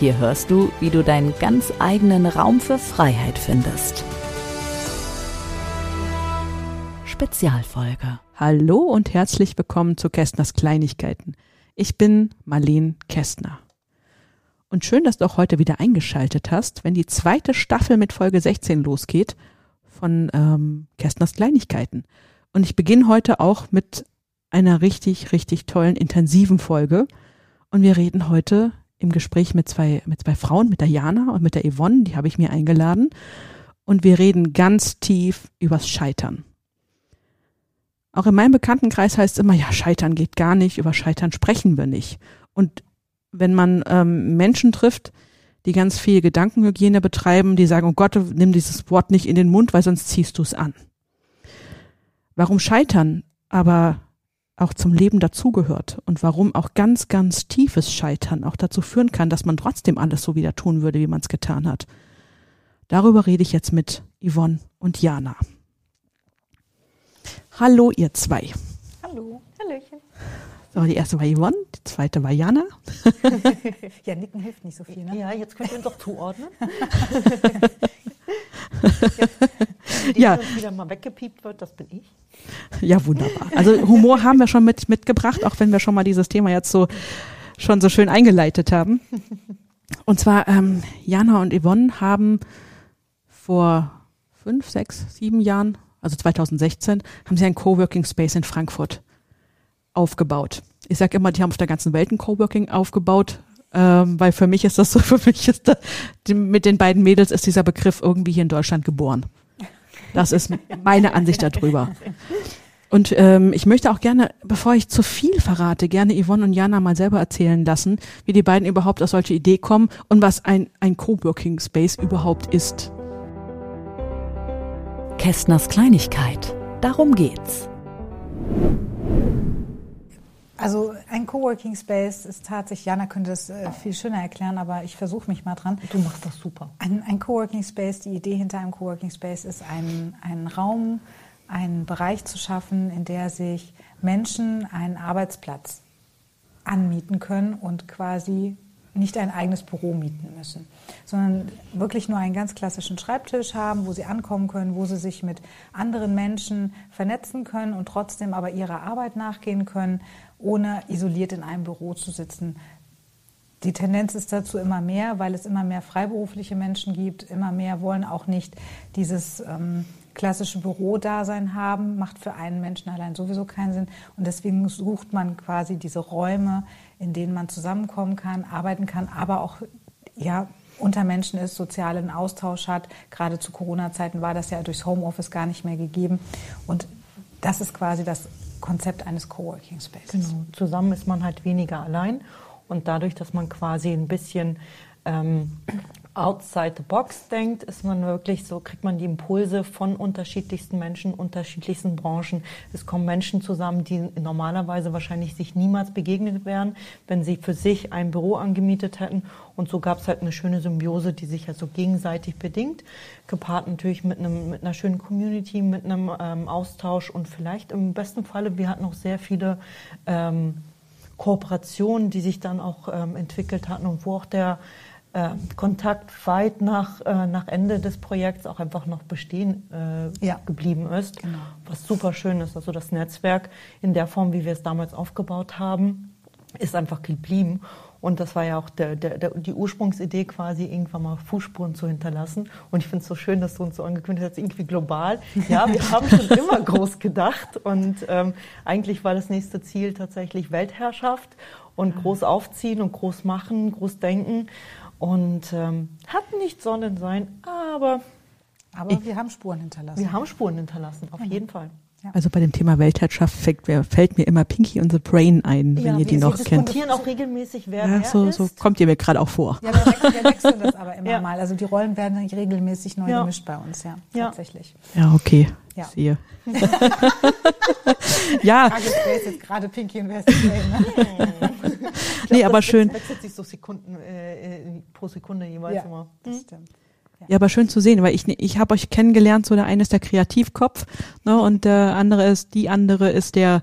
Hier hörst du, wie du deinen ganz eigenen Raum für Freiheit findest. Spezialfolge. Hallo und herzlich willkommen zu Kästners Kleinigkeiten. Ich bin Marlene Kästner. Und schön, dass du auch heute wieder eingeschaltet hast, wenn die zweite Staffel mit Folge 16 losgeht von ähm, Kästners Kleinigkeiten. Und ich beginne heute auch mit einer richtig, richtig tollen, intensiven Folge. Und wir reden heute im Gespräch mit zwei, mit zwei Frauen, mit der Jana und mit der Yvonne, die habe ich mir eingeladen. Und wir reden ganz tief übers Scheitern. Auch in meinem Bekanntenkreis heißt es immer, ja, Scheitern geht gar nicht, über Scheitern sprechen wir nicht. Und wenn man ähm, Menschen trifft, die ganz viel Gedankenhygiene betreiben, die sagen, oh Gott, nimm dieses Wort nicht in den Mund, weil sonst ziehst du es an. Warum Scheitern aber auch zum Leben dazugehört und warum auch ganz, ganz tiefes Scheitern auch dazu führen kann, dass man trotzdem alles so wieder tun würde, wie man es getan hat. Darüber rede ich jetzt mit Yvonne und Jana. Hallo, ihr zwei. Hallo. Hallöchen. So, die erste war Yvonne, die zweite war Jana. ja, Nicken hilft nicht so viel, ne? Ja, jetzt könnt ihr uns doch zuordnen. Die ja. wieder mal weggepiept wird, das bin ich. Ja, wunderbar. Also Humor haben wir schon mit, mitgebracht, auch wenn wir schon mal dieses Thema jetzt so schon so schön eingeleitet haben. Und zwar, ähm, Jana und Yvonne haben vor fünf, sechs, sieben Jahren, also 2016, haben sie einen Coworking Space in Frankfurt aufgebaut. Ich sage immer, die haben auf der ganzen Welt ein Coworking aufgebaut, ähm, weil für mich ist das so, für mich ist da, die, mit den beiden Mädels ist dieser Begriff irgendwie hier in Deutschland geboren. Das ist meine Ansicht darüber. Und ähm, ich möchte auch gerne, bevor ich zu viel verrate, gerne Yvonne und Jana mal selber erzählen lassen, wie die beiden überhaupt auf solche Idee kommen und was ein, ein Coworking Space überhaupt ist. Kästners Kleinigkeit. Darum geht's. Also ein Coworking Space ist tatsächlich, Jana könnte das äh, viel schöner erklären, aber ich versuche mich mal dran. Du machst das super. Ein, ein Coworking Space, die Idee hinter einem Coworking Space ist, einen, einen Raum, einen Bereich zu schaffen, in der sich Menschen einen Arbeitsplatz anmieten können und quasi nicht ein eigenes Büro mieten müssen, sondern wirklich nur einen ganz klassischen Schreibtisch haben, wo sie ankommen können, wo sie sich mit anderen Menschen vernetzen können und trotzdem aber ihrer Arbeit nachgehen können ohne isoliert in einem Büro zu sitzen. Die Tendenz ist dazu immer mehr, weil es immer mehr freiberufliche Menschen gibt. Immer mehr wollen auch nicht dieses ähm, klassische Bürodasein haben, macht für einen Menschen allein sowieso keinen Sinn. Und deswegen sucht man quasi diese Räume, in denen man zusammenkommen kann, arbeiten kann, aber auch ja, unter Menschen ist, sozialen Austausch hat. Gerade zu Corona-Zeiten war das ja durchs Homeoffice gar nicht mehr gegeben. Und das ist quasi das Konzept eines Coworking Spaces. Genau. Zusammen ist man halt weniger allein und dadurch, dass man quasi ein bisschen ähm, outside the box denkt, ist man wirklich so, kriegt man die Impulse von unterschiedlichsten Menschen, unterschiedlichsten Branchen. Es kommen Menschen zusammen, die normalerweise wahrscheinlich sich niemals begegnet wären, wenn sie für sich ein Büro angemietet hätten. Und so gab es halt eine schöne Symbiose, die sich also gegenseitig bedingt, gepaart natürlich mit, einem, mit einer schönen Community, mit einem ähm, Austausch und vielleicht im besten Falle, wir hatten auch sehr viele ähm, Kooperationen, die sich dann auch ähm, entwickelt hatten und wo auch der äh, Kontakt weit nach, äh, nach Ende des Projekts auch einfach noch bestehen äh, ja. geblieben ist, genau. was super schön ist. Also das Netzwerk in der Form, wie wir es damals aufgebaut haben, ist einfach geblieben. Und das war ja auch der, der, der, die Ursprungsidee, quasi irgendwann mal Fußspuren zu hinterlassen. Und ich finde es so schön, dass du uns so angekündigt hast, irgendwie global. Ja, wir haben schon immer groß gedacht. Und ähm, eigentlich war das nächste Ziel tatsächlich Weltherrschaft und groß aufziehen und groß machen, groß denken. Und ähm, hat nicht Sonnensein, aber. Aber ich, wir haben Spuren hinterlassen. Wir haben Spuren hinterlassen, auf genau. jeden Fall. Ja. Also bei dem Thema Weltherrschaft fällt, fällt, mir immer Pinky und the Brain ein, wenn ihr die noch kennt. Wir diskutieren auch regelmäßig, wer ja, so, ist. So kommt ihr mir gerade auch vor. Ja, wir wechseln, das aber immer. mal. Also die Rollen werden regelmäßig neu Ja. gemischt bei uns, ja, Ja. tatsächlich. Ja, okay. Ja. Sehe. ja, jetzt gerade Pinky und Jane? nee, aber schön. wechselt sich so Sekunden äh, äh, pro Sekunde jeweils Ja, immer. das stimmt. Ja, aber schön zu sehen, weil ich, ich habe euch kennengelernt, so der eine ist der Kreativkopf, ne, und der andere ist, die andere ist der,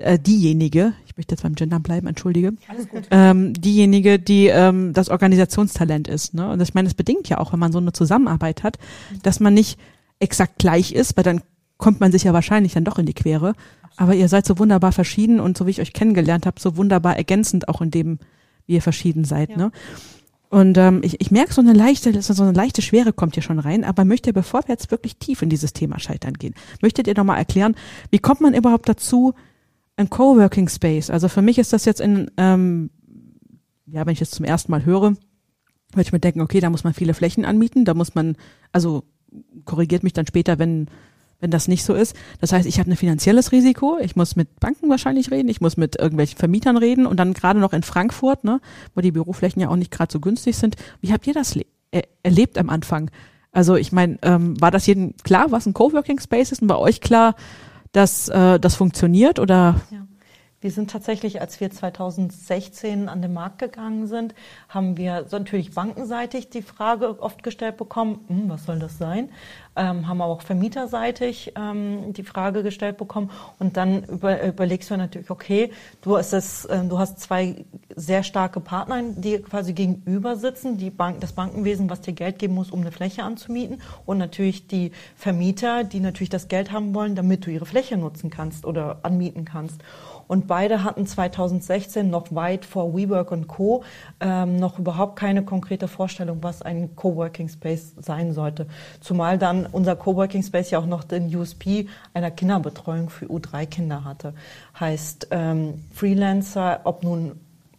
äh, diejenige, ich möchte jetzt beim Gendern bleiben, entschuldige, Alles gut. ähm, diejenige, die ähm, das Organisationstalent ist. Ne? Und ich meine, das bedingt ja auch, wenn man so eine Zusammenarbeit hat, dass man nicht exakt gleich ist, weil dann kommt man sich ja wahrscheinlich dann doch in die Quere. Aber ihr seid so wunderbar verschieden und so wie ich euch kennengelernt habe, so wunderbar ergänzend auch in dem, wie ihr verschieden seid. Ja. Ne? Und ähm, ich, ich merke so eine leichte, so eine leichte Schwere kommt hier schon rein, aber möchte, bevor wir jetzt wirklich tief in dieses Thema Scheitern gehen, möchtet ihr noch mal erklären, wie kommt man überhaupt dazu, ein Coworking Space? Also für mich ist das jetzt in, ähm, ja, wenn ich es zum ersten Mal höre, würde ich mir denken, okay, da muss man viele Flächen anmieten, da muss man, also korrigiert mich dann später, wenn wenn das nicht so ist. Das heißt, ich habe ein finanzielles Risiko, ich muss mit Banken wahrscheinlich reden, ich muss mit irgendwelchen Vermietern reden und dann gerade noch in Frankfurt, ne, wo die Büroflächen ja auch nicht gerade so günstig sind. Wie habt ihr das er erlebt am Anfang? Also ich meine, ähm, war das jedem klar, was ein Coworking Space ist und war euch klar, dass äh, das funktioniert oder Ja. Wir sind tatsächlich, als wir 2016 an den Markt gegangen sind, haben wir natürlich bankenseitig die Frage oft gestellt bekommen, hm, was soll das sein? Ähm, haben aber auch vermieterseitig ähm, die Frage gestellt bekommen. Und dann über, überlegst du natürlich, okay, du hast, das, ähm, du hast zwei sehr starke Partner, die quasi gegenüber sitzen, die Bank, das Bankenwesen, was dir Geld geben muss, um eine Fläche anzumieten und natürlich die Vermieter, die natürlich das Geld haben wollen, damit du ihre Fläche nutzen kannst oder anmieten kannst. Und beide hatten 2016 noch weit vor WeWork und Co. Ähm, noch überhaupt keine konkrete Vorstellung, was ein Coworking Space sein sollte. Zumal dann unser Coworking Space ja auch noch den USP einer Kinderbetreuung für U3-Kinder hatte. Heißt ähm, Freelancer, ob nun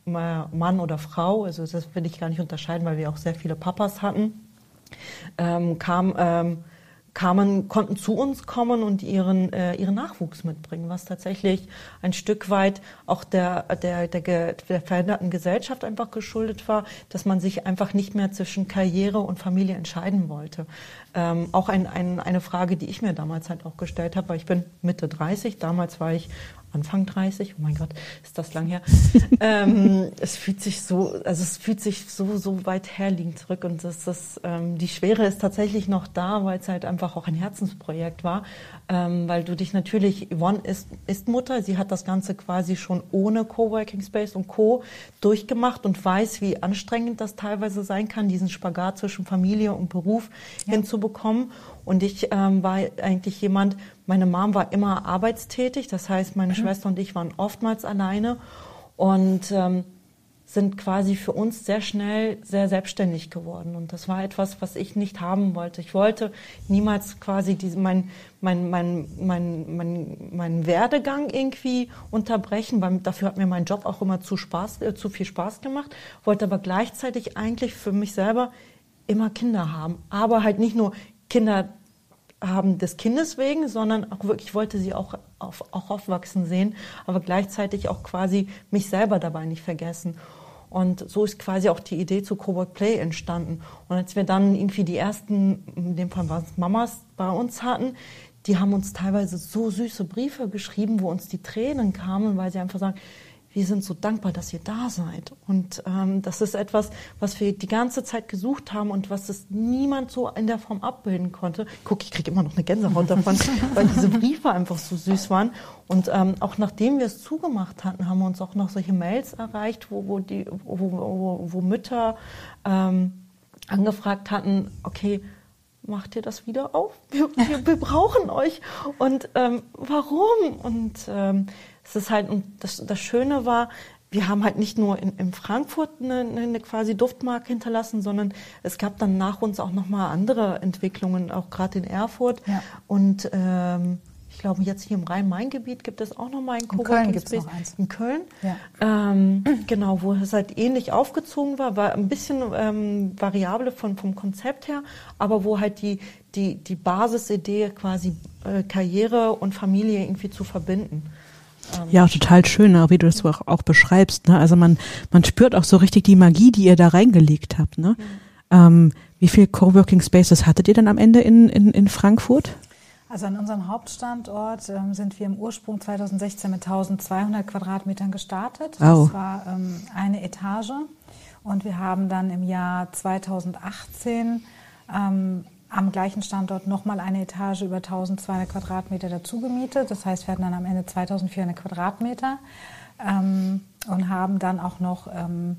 Ma- Mann oder Frau, also das will ich gar nicht unterscheiden, weil wir auch sehr viele Papas hatten, ähm, kam, ähm, kamen, konnten zu uns kommen und ihren, äh, ihren Nachwuchs mitbringen, was tatsächlich ein Stück weit auch der, der, der, der veränderten Gesellschaft einfach geschuldet war, dass man sich einfach nicht mehr zwischen Karriere und Familie entscheiden wollte. Ähm, auch ein, ein, eine Frage, die ich mir damals halt auch gestellt habe, weil ich bin Mitte 30, damals war ich Anfang 30, oh mein Gott, ist das lang her. ähm, es fühlt sich so, also es fühlt sich so, so weit herliegend zurück und das, das, ähm, die Schwere ist tatsächlich noch da, weil es halt einfach auch ein Herzensprojekt war, ähm, weil du dich natürlich, Yvonne ist, ist Mutter, sie hat das Ganze quasi schon ohne Coworking Space und Co. durchgemacht und weiß, wie anstrengend das teilweise sein kann, diesen Spagat zwischen Familie und Beruf hinzubekommen. Und ich ähm, war eigentlich jemand, meine Mom war immer arbeitstätig, das heißt, meine Schwester und ich waren oftmals alleine und ähm, sind quasi für uns sehr schnell sehr selbstständig geworden. Und das war etwas, was ich nicht haben wollte. Ich wollte niemals quasi diese, mein, mein, mein, mein, mein, mein Werdegang irgendwie unterbrechen, weil dafür hat mir mein Job auch immer zu, Spaß, äh, zu viel Spaß gemacht, wollte aber gleichzeitig eigentlich für mich selber immer Kinder haben. Aber halt nicht nur Kinder haben des Kindes wegen, sondern auch wirklich wollte sie auch, auf, auch aufwachsen sehen, aber gleichzeitig auch quasi mich selber dabei nicht vergessen. Und so ist quasi auch die Idee zu Cowork Play entstanden. Und als wir dann irgendwie die ersten, in dem Fall waren es Mamas bei uns hatten, die haben uns teilweise so süße Briefe geschrieben, wo uns die Tränen kamen, weil sie einfach sagen, wir sind so dankbar, dass ihr da seid. Und ähm, das ist etwas, was wir die ganze Zeit gesucht haben und was es niemand so in der Form abbilden konnte. Guck, ich kriege immer noch eine Gänsehaut davon, weil diese Briefe einfach so süß waren. Und ähm, auch nachdem wir es zugemacht hatten, haben wir uns auch noch solche Mails erreicht, wo, wo, die, wo, wo, wo Mütter ähm, angefragt hatten, okay, macht ihr das wieder auf? Wir, wir, wir brauchen euch. Und ähm, warum? Und ähm, es ist halt, und das, das Schöne war, wir haben halt nicht nur in, in Frankfurt eine, eine quasi Duftmarke hinterlassen, sondern es gab dann nach uns auch nochmal andere Entwicklungen, auch gerade in Erfurt. Ja. Und ähm, glaube, jetzt hier im Rhein-Main-Gebiet gibt es auch nochmal einen Köln Coworking Space. noch eins. In Köln. Ja. Ähm, genau, wo es halt ähnlich aufgezogen war, war ein bisschen ähm, variable von, vom Konzept her, aber wo halt die, die, die Basisidee quasi äh, Karriere und Familie irgendwie zu verbinden. Ja, total schön, ne, wie du das so auch, auch beschreibst. Ne? Also man, man spürt auch so richtig die Magie, die ihr da reingelegt habt. Ne? Ähm, wie viel Coworking Spaces hattet ihr dann am Ende in, in, in Frankfurt? Also an unserem Hauptstandort ähm, sind wir im Ursprung 2016 mit 1200 Quadratmetern gestartet. Wow. Das war ähm, eine Etage. Und wir haben dann im Jahr 2018 ähm, am gleichen Standort nochmal eine Etage über 1200 Quadratmeter dazu gemietet. Das heißt, wir hatten dann am Ende 2400 Quadratmeter ähm, und haben dann auch noch ähm,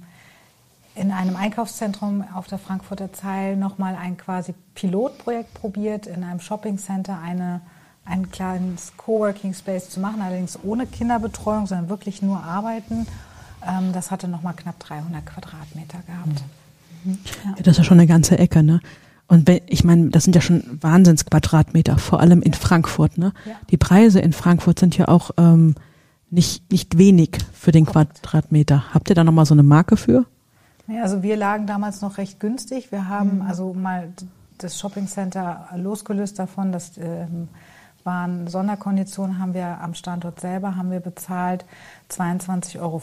in einem Einkaufszentrum auf der Frankfurter Zeil nochmal ein quasi Pilotprojekt probiert, in einem Shoppingcenter eine, ein kleines Coworking Space zu machen, allerdings ohne Kinderbetreuung, sondern wirklich nur arbeiten. Ähm, das hatte nochmal knapp 300 Quadratmeter gehabt. Mhm. Ja. das ist ja schon eine ganze Ecke, ne? Und ich meine, das sind ja schon Wahnsinnsquadratmeter, vor allem in Frankfurt. Ne? Ja. Die Preise in Frankfurt sind ja auch ähm, nicht, nicht wenig für den Quadratmeter. Habt ihr da nochmal so eine Marke für? Ja, also wir lagen damals noch recht günstig. Wir haben mhm. also mal das Shoppingcenter losgelöst davon, das ähm, waren Sonderkonditionen, haben wir am Standort selber haben wir bezahlt 22,50 Euro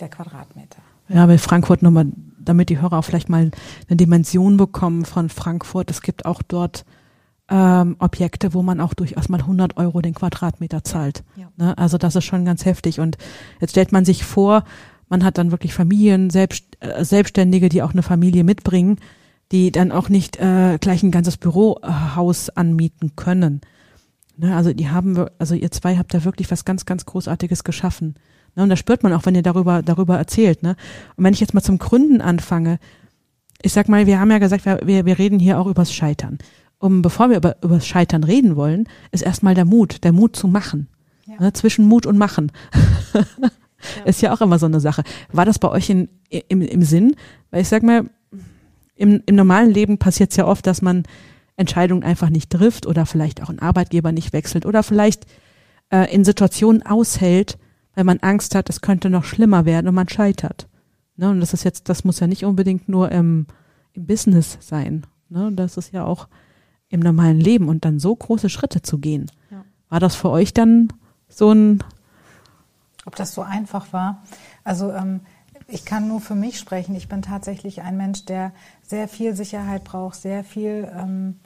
der Quadratmeter. Ja, bei Frankfurt nochmal, damit die Hörer auch vielleicht mal eine Dimension bekommen von Frankfurt. Es gibt auch dort ähm, Objekte, wo man auch durchaus mal 100 Euro den Quadratmeter zahlt. Ja. Ne? Also das ist schon ganz heftig. Und jetzt stellt man sich vor, man hat dann wirklich Familien, Selbst, äh, Selbstständige, die auch eine Familie mitbringen, die dann auch nicht äh, gleich ein ganzes Bürohaus anmieten können. Ne? Also die haben, also ihr zwei habt da wirklich was ganz, ganz Großartiges geschaffen. Ne, und das spürt man auch, wenn ihr darüber, darüber erzählt. Ne? Und wenn ich jetzt mal zum Gründen anfange, ich sag mal, wir haben ja gesagt, wir, wir reden hier auch übers Scheitern. Um, bevor wir über, übers Scheitern reden wollen, ist erstmal der Mut, der Mut zu machen. Ja. Ne, zwischen Mut und Machen. ja. Ist ja auch immer so eine Sache. War das bei euch in, im, im Sinn? Weil ich sag mal, im, im normalen Leben passiert es ja oft, dass man Entscheidungen einfach nicht trifft oder vielleicht auch einen Arbeitgeber nicht wechselt oder vielleicht äh, in Situationen aushält, weil man Angst hat, es könnte noch schlimmer werden und man scheitert. Ne? Und das ist jetzt, das muss ja nicht unbedingt nur im, im Business sein. Ne? Das ist ja auch im normalen Leben und dann so große Schritte zu gehen. Ja. War das für euch dann so ein Ob das so einfach war? Also ähm, ich kann nur für mich sprechen. Ich bin tatsächlich ein Mensch, der sehr viel Sicherheit braucht, sehr viel ähm,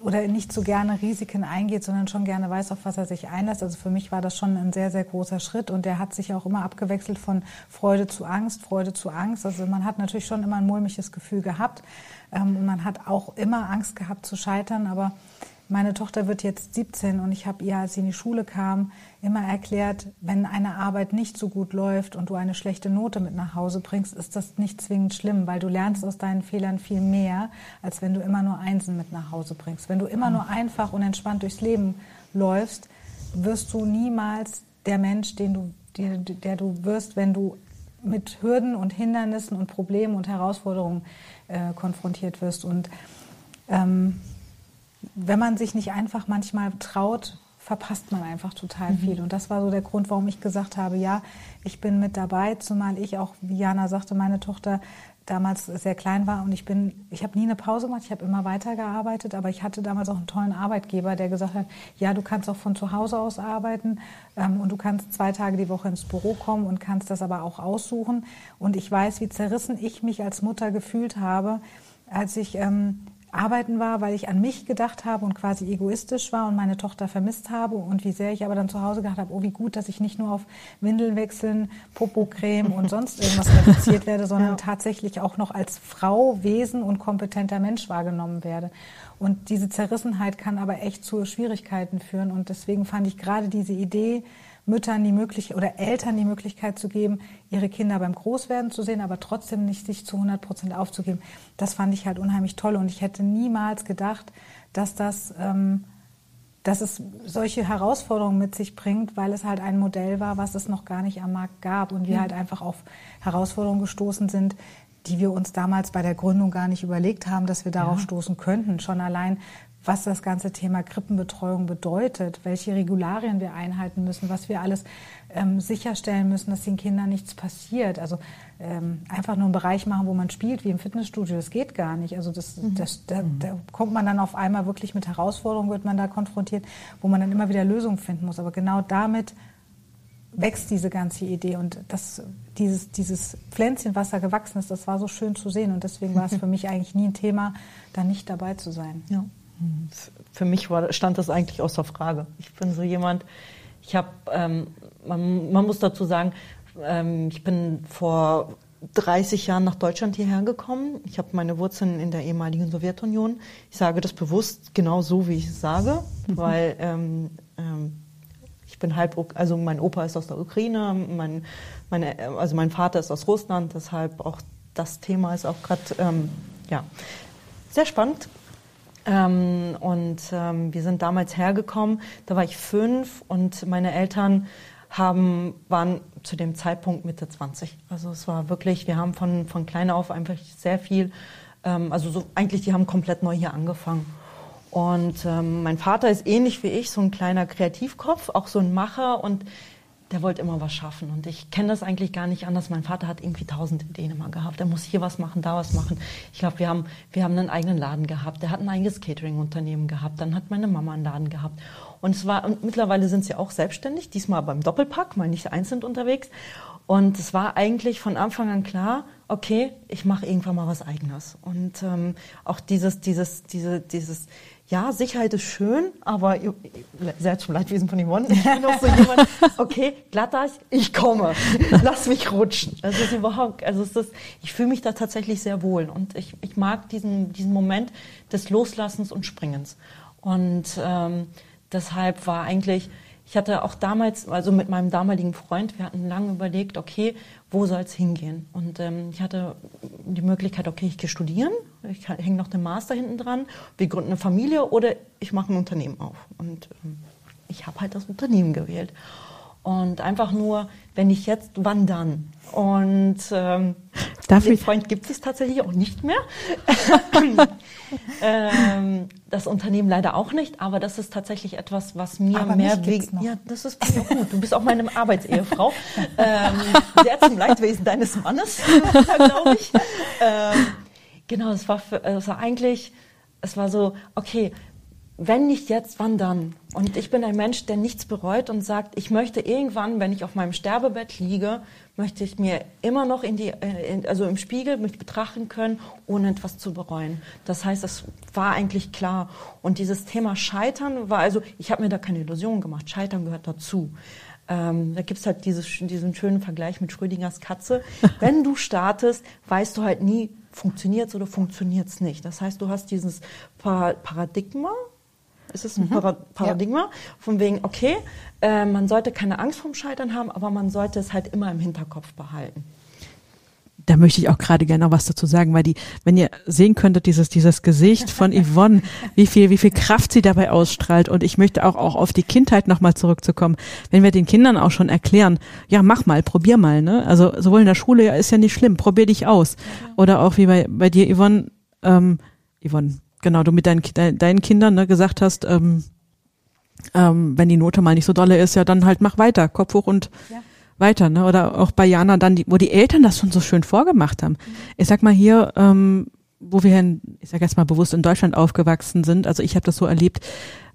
oder nicht so gerne Risiken eingeht, sondern schon gerne weiß, auf was er sich einlässt. Also für mich war das schon ein sehr, sehr großer Schritt und der hat sich auch immer abgewechselt von Freude zu Angst, Freude zu Angst. Also man hat natürlich schon immer ein mulmiges Gefühl gehabt ähm, und man hat auch immer Angst gehabt zu scheitern, aber meine Tochter wird jetzt 17 und ich habe ihr, als sie in die Schule kam, immer erklärt, wenn eine Arbeit nicht so gut läuft und du eine schlechte Note mit nach Hause bringst, ist das nicht zwingend schlimm, weil du lernst aus deinen Fehlern viel mehr, als wenn du immer nur Einsen mit nach Hause bringst. Wenn du immer nur einfach und entspannt durchs Leben läufst, wirst du niemals der Mensch, den du, der, der du wirst, wenn du mit Hürden und Hindernissen und Problemen und Herausforderungen äh, konfrontiert wirst. Und ähm, wenn man sich nicht einfach manchmal traut, verpasst man einfach total mhm. viel. Und das war so der Grund, warum ich gesagt habe, ja, ich bin mit dabei, zumal ich auch, wie Jana sagte, meine Tochter damals sehr klein war und ich bin, ich habe nie eine Pause gemacht, ich habe immer weitergearbeitet, aber ich hatte damals auch einen tollen Arbeitgeber, der gesagt hat, ja, du kannst auch von zu Hause aus arbeiten ähm, und du kannst zwei Tage die Woche ins Büro kommen und kannst das aber auch aussuchen. Und ich weiß, wie zerrissen ich mich als Mutter gefühlt habe, als ich ähm, arbeiten war, weil ich an mich gedacht habe und quasi egoistisch war und meine Tochter vermisst habe und wie sehr ich aber dann zu Hause gedacht habe, oh wie gut, dass ich nicht nur auf Windeln wechseln, Popocreme und sonst irgendwas reduziert werde, sondern ja. tatsächlich auch noch als Frau, Wesen und kompetenter Mensch wahrgenommen werde. Und diese Zerrissenheit kann aber echt zu Schwierigkeiten führen und deswegen fand ich gerade diese Idee, Müttern die Möglichkeit oder Eltern die Möglichkeit zu geben, ihre Kinder beim Großwerden zu sehen, aber trotzdem nicht sich zu 100 Prozent aufzugeben. Das fand ich halt unheimlich toll und ich hätte niemals gedacht, dass das, ähm, dass es solche Herausforderungen mit sich bringt, weil es halt ein Modell war, was es noch gar nicht am Markt gab und wir halt einfach auf Herausforderungen gestoßen sind, die wir uns damals bei der Gründung gar nicht überlegt haben, dass wir darauf ja. stoßen könnten. Schon allein, was das ganze Thema Krippenbetreuung bedeutet, welche Regularien wir einhalten müssen, was wir alles ähm, sicherstellen müssen, dass den Kindern nichts passiert. Also ähm, einfach nur einen Bereich machen, wo man spielt, wie im Fitnessstudio, das geht gar nicht. Also das, mhm. das, da, mhm. da kommt man dann auf einmal wirklich mit Herausforderungen, wird man da konfrontiert, wo man dann immer wieder Lösungen finden muss. Aber genau damit wächst diese ganze Idee und das, dieses, dieses Pflänzchen, was da gewachsen ist, das war so schön zu sehen und deswegen war es für mich eigentlich nie ein Thema, da nicht dabei zu sein. Ja. Für mich war, stand das eigentlich außer Frage. Ich bin so jemand, ich habe, ähm, man, man, muss dazu sagen, ähm, ich bin vor 30 Jahren nach Deutschland hierher gekommen. Ich habe meine Wurzeln in der ehemaligen Sowjetunion. Ich sage das bewusst genau so, wie ich es sage, mhm. weil ähm, ähm, ich bin halb, also mein Opa ist aus der Ukraine, mein, meine, also mein Vater ist aus Russland, deshalb auch das Thema ist auch gerade, ähm, ja, sehr spannend. Ähm, und ähm, wir sind damals hergekommen, da war ich fünf und meine Eltern haben, waren zu dem Zeitpunkt Mitte 20. Also es war wirklich, wir haben von, von klein auf einfach sehr viel, ähm, also so, eigentlich, die haben komplett neu hier angefangen. Und ähm, mein Vater ist ähnlich wie ich, so ein kleiner Kreativkopf, auch so ein Macher und der wollte immer was schaffen. Und ich kenne das eigentlich gar nicht anders. Mein Vater hat irgendwie tausend Ideen immer gehabt. Er muss hier was machen, da was machen. Ich glaube, wir haben, wir haben einen eigenen Laden gehabt. Der hat ein eigenes Catering-Unternehmen gehabt. Dann hat meine Mama einen Laden gehabt. Und es war, und mittlerweile sind sie auch selbstständig, diesmal beim Doppelpack, mal nicht einzeln unterwegs. Und es war eigentlich von Anfang an klar, okay, ich mache irgendwann mal was Eigenes. Und ähm, auch dieses, dieses, diese, dieses, ja, Sicherheit ist schön, aber sehr zum Leidwesen von Yvonne, ich bin auch so jemand, okay, Glatteis, ich komme, lass mich rutschen. Das ist überhaupt, also es ist, ich fühle mich da tatsächlich sehr wohl und ich, ich mag diesen, diesen Moment des Loslassens und Springens. Und ähm, deshalb war eigentlich, ich hatte auch damals, also mit meinem damaligen Freund, wir hatten lange überlegt, okay, wo soll es hingehen? Und ähm, ich hatte die Möglichkeit, okay, ich gehe studieren, ich hänge noch den Master hinten dran, wir gründen eine Familie oder ich mache ein Unternehmen auf. Und ähm, ich habe halt das Unternehmen gewählt. Und einfach nur, wenn ich jetzt, wann dann? Und ähm, Darf den Freund gibt es tatsächlich auch nicht mehr. ähm, das Unternehmen leider auch nicht, aber das ist tatsächlich etwas, was mir aber mehr wiegt. Ja, das ist auch gut. Du bist auch meine Arbeitsehefrau. ähm, sehr zum Leidwesen deines Mannes, glaube ich. Ähm, genau, es war, für, es war eigentlich, es war so, okay, wenn nicht jetzt, wann dann? Und ich bin ein Mensch, der nichts bereut und sagt, ich möchte irgendwann, wenn ich auf meinem Sterbebett liege, möchte ich mir immer noch in die, äh, also im Spiegel mich betrachten können, ohne etwas zu bereuen. Das heißt, es war eigentlich klar. Und dieses Thema Scheitern war, also ich habe mir da keine Illusionen gemacht. Scheitern gehört dazu. Ähm, da gibt's halt dieses, diesen schönen Vergleich mit Schrödingers Katze. Wenn du startest, weißt du halt nie, funktioniert's oder funktioniert's nicht. Das heißt, du hast dieses Paradigma, ist es ein mhm. Paradigma, ja. von wegen, okay, äh, man sollte keine Angst vorm Scheitern haben, aber man sollte es halt immer im Hinterkopf behalten. Da möchte ich auch gerade gerne noch was dazu sagen, weil die, wenn ihr sehen könntet, dieses, dieses Gesicht von Yvonne, wie viel, wie viel Kraft sie dabei ausstrahlt. Und ich möchte auch, auch auf die Kindheit nochmal zurückzukommen. Wenn wir den Kindern auch schon erklären, ja, mach mal, probier mal, ne? Also, sowohl in der Schule, ja, ist ja nicht schlimm, probier dich aus. Oder auch wie bei, bei dir, Yvonne, ähm, Yvonne, genau, du mit deinen, deinen Kindern ne, gesagt hast, ähm, ähm, wenn die Note mal nicht so dolle ist, ja, dann halt mach weiter, Kopf hoch und ja. weiter. Ne? Oder auch bei Jana dann, die, wo die Eltern das schon so schön vorgemacht haben. Mhm. Ich sag mal hier, ähm, wo wir, in, ich sag jetzt mal bewusst in Deutschland aufgewachsen sind, also ich habe das so erlebt,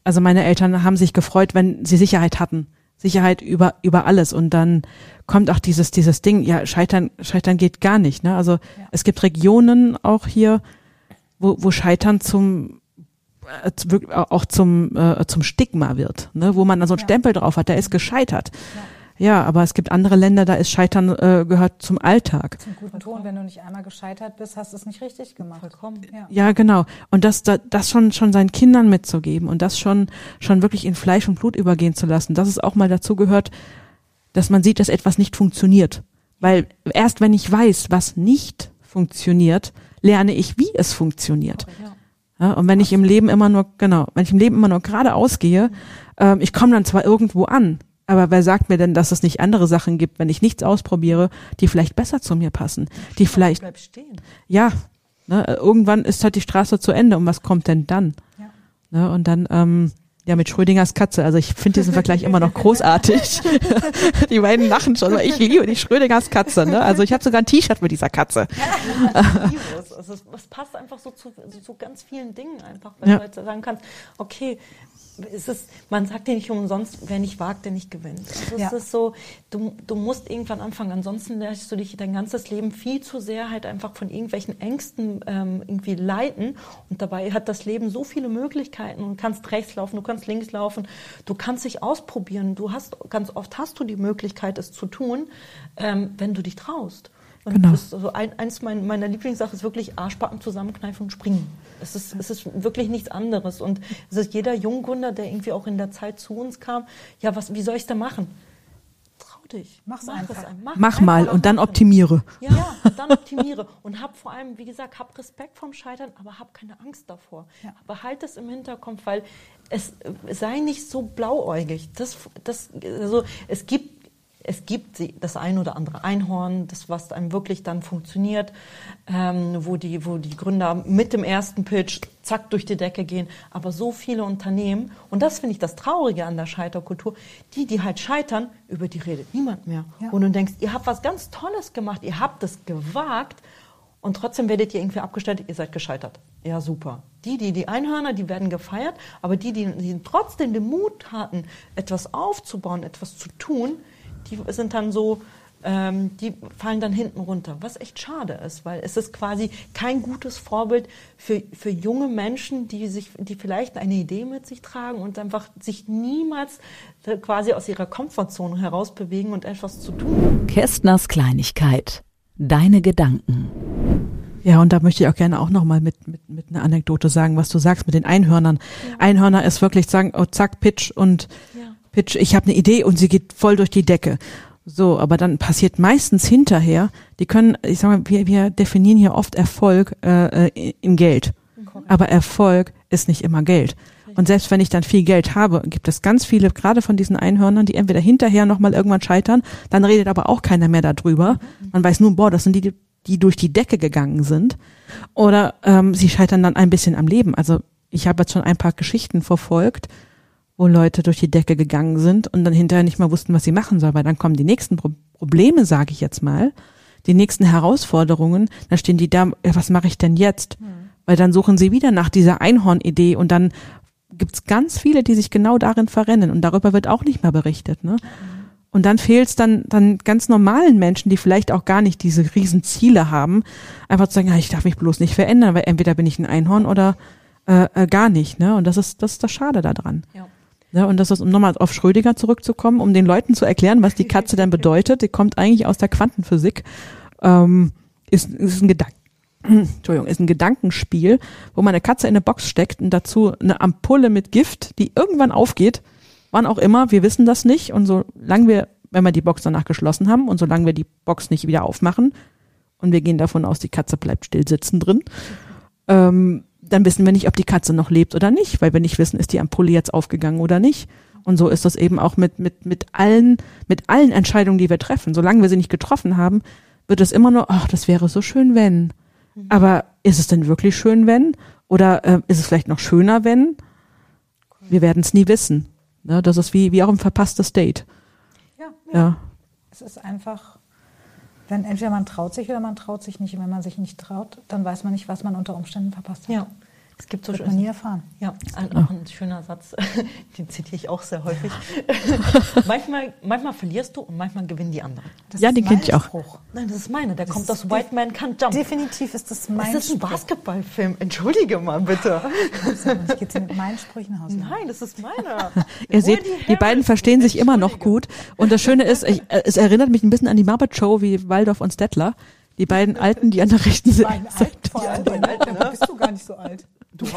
also meine Eltern haben sich gefreut, wenn sie Sicherheit hatten. Sicherheit über, über alles. Und dann kommt auch dieses, dieses Ding, ja, Scheitern, Scheitern geht gar nicht. Ne? Also ja. es gibt Regionen auch hier, wo, wo Scheitern zum äh, auch zum äh, zum Stigma wird, ne? wo man dann so einen ja. Stempel drauf hat, der ist gescheitert. Ja. Ja, aber es gibt andere Länder, da ist Scheitern äh, gehört zum Alltag. Zum guten Ton, wenn du nicht einmal gescheitert bist, hast du es nicht richtig gemacht. Vollkommen. Ja, ja genau. Und das, das schon, schon seinen Kindern mitzugeben und das schon, schon wirklich in Fleisch und Blut übergehen zu lassen, dass es auch mal dazu gehört, dass man sieht, dass etwas nicht funktioniert. Weil erst wenn ich weiß, was nicht funktioniert, lerne ich, wie es funktioniert. Ja, und wenn ich im Leben immer nur, genau, wenn ich im Leben immer nur geradeaus gehe, ähm, ich komme dann zwar irgendwo an, aber wer sagt mir denn, dass es nicht andere Sachen gibt, wenn ich nichts ausprobiere, die vielleicht besser zu mir passen, die vielleicht, ja, ne, irgendwann ist halt die Straße zu Ende und was kommt denn dann? Ne, und dann, ähm, Ja, mit Schrödingers Katze. Also ich finde diesen Vergleich immer noch großartig. die beiden lachen schon, weil ich liebe die Schrödingers Katze. Ne? Also ich habe sogar ein T-Shirt mit dieser Katze. also es, passt einfach so zu so ganz vielen Dingen einfach, weil ja. du halt sagen kannst, okay, es ist, man sagt ja nicht umsonst, wer nicht wagt, der nicht gewinnt. Also ja. es ist so, du, du musst irgendwann anfangen, ansonsten lässt du dich dein ganzes Leben viel zu sehr halt einfach von irgendwelchen Ängsten ähm, irgendwie leiten und dabei hat das Leben so viele Möglichkeiten und kannst rechts laufen, du kannst links laufen, du kannst dich ausprobieren, du hast, ganz oft hast du die Möglichkeit, es zu tun, ähm, wenn du dich traust. Und genau. das ist also ein, eins meiner, meiner Lieblingssachen ist wirklich Arschbacken zusammenkneifen und springen. Es ist, es ist wirklich nichts anderes. Und es ist jeder Junggründer, der irgendwie auch in der Zeit zu uns kam, ja, was, wie soll ich es da machen? Trau dich. Mach's mach einfach. Es, mach, mach mal und dann optimiere. Ja, ja, dann optimiere. Und hab vor allem, wie gesagt, hab Respekt vom Scheitern, aber hab keine Angst davor. Ja. Behalt es im Hinterkopf, weil es sei nicht so blauäugig. Das, das, also, es gibt es gibt das ein oder andere Einhorn, das was einem wirklich dann funktioniert, ähm, wo, die, wo die Gründer mit dem ersten Pitch zack durch die Decke gehen. Aber so viele Unternehmen, und das finde ich das Traurige an der Scheiterkultur, die, die halt scheitern, über die redet niemand mehr. Ja. Und du denkst, ihr habt was ganz Tolles gemacht, ihr habt es gewagt und trotzdem werdet ihr irgendwie abgestellt, ihr seid gescheitert. Ja, super. Die, die, die Einhörner, die werden gefeiert, aber die, die, die trotzdem den Mut hatten, etwas aufzubauen, etwas zu tun, die sind dann so, ähm, die fallen dann hinten runter, was echt schade ist, weil es ist quasi kein gutes Vorbild für, für junge Menschen, die sich, die vielleicht eine Idee mit sich tragen und einfach sich niemals quasi aus ihrer Komfortzone herausbewegen und etwas zu tun. Kästners Kleinigkeit. Deine Gedanken. Ja, und da möchte ich auch gerne auch nochmal mit, mit, mit einer Anekdote sagen, was du sagst mit den Einhörnern. Ja. Einhörner ist wirklich sagen, oh, zack, Pitch und ja. Pitch, ich habe eine Idee und sie geht voll durch die Decke. So, aber dann passiert meistens hinterher, die können, ich sag mal, wir, wir definieren hier oft Erfolg äh, äh in Geld. Aber Erfolg ist nicht immer Geld. Und selbst wenn ich dann viel Geld habe, gibt es ganz viele, gerade von diesen Einhörnern, die entweder hinterher nochmal irgendwann scheitern, dann redet aber auch keiner mehr darüber. Mhm. Man weiß nur, boah, das sind die, die durch die Decke gegangen sind. Oder ähm, sie scheitern dann ein bisschen am Leben. Also ich habe jetzt schon ein paar Geschichten verfolgt, wo Leute durch die Decke gegangen sind und dann hinterher nicht mehr wussten, was sie machen sollen, weil dann kommen die nächsten Pro Probleme, sage ich jetzt mal, die nächsten Herausforderungen, dann stehen die da, ja, was mache ich denn jetzt? Mhm. Weil dann suchen sie wieder nach dieser Einhornidee und dann gibt's ganz viele, die sich genau darin verrennen und darüber wird auch nicht mehr berichtet. Ne? Mhm. Und dann fehlt es dann, dann ganz normalen Menschen, die vielleicht auch gar nicht diese riesen Ziele haben, einfach zu sagen, ja, ich darf mich bloß nicht verändern, weil entweder bin ich ein Einhorn oder äh, äh, gar nicht. Ne? Und das ist, das ist das Schade daran. Ja. Ja, und das ist, um nochmal auf Schrödinger zurückzukommen, um den Leuten zu erklären, was die Katze denn bedeutet, die kommt eigentlich aus der Quantenphysik, ähm, ist, ist ein Gedanke. Entschuldigung, ist ein Gedankenspiel, wo man eine Katze in eine Box steckt und dazu eine Ampulle mit Gift, die irgendwann aufgeht, wann auch immer, wir wissen das nicht. Und solange wir, wenn wir die Box danach geschlossen haben und solange wir die Box nicht wieder aufmachen und wir gehen davon aus, die Katze bleibt still sitzen drin, ähm, dann wissen wir nicht, ob die Katze noch lebt oder nicht, weil wir nicht wissen, ist die Ampulle jetzt aufgegangen oder nicht. Und so ist das eben auch mit, mit, mit allen, mit allen Entscheidungen, die wir treffen. Solange wir sie nicht getroffen haben, wird es immer nur, ach, das wäre so schön, wenn. Mhm. Aber ist es denn wirklich schön, wenn? Oder äh, ist es vielleicht noch schöner, wenn? Wir werden es nie wissen. Ne? Das ist wie, wie auch ein verpasstes Date. Ja, ja. ja. Es ist einfach, wenn entweder man traut sich oder man traut sich nicht. Und wenn man sich nicht traut, dann weiß man nicht, was man unter Umständen verpasst hat. Ja. Es gibt so man nie erfahren. Ja, ein, auch ein schöner Satz, den zitiere ich auch sehr häufig. manchmal, manchmal verlierst du und manchmal gewinnen die anderen. Das ja, den kenne ich auch. Spruch. Nein, das ist meine. Der das kommt aus White Man Can't Jump. Definitiv ist das mein Das ist ein Basketballfilm. Entschuldige mal bitte. Ich gehe jetzt mit meinen Sprüchen aus. Nein, das ist meiner. Ihr seht, die beiden verstehen sich immer noch gut. Und das Schöne ist, ich, äh, es erinnert mich ein bisschen an die Muppet Show wie Waldorf und Stettler. Die beiden Alten, die an der rechten Seite. Vor allem, die Alten, ne? bist du gar nicht so alt. Du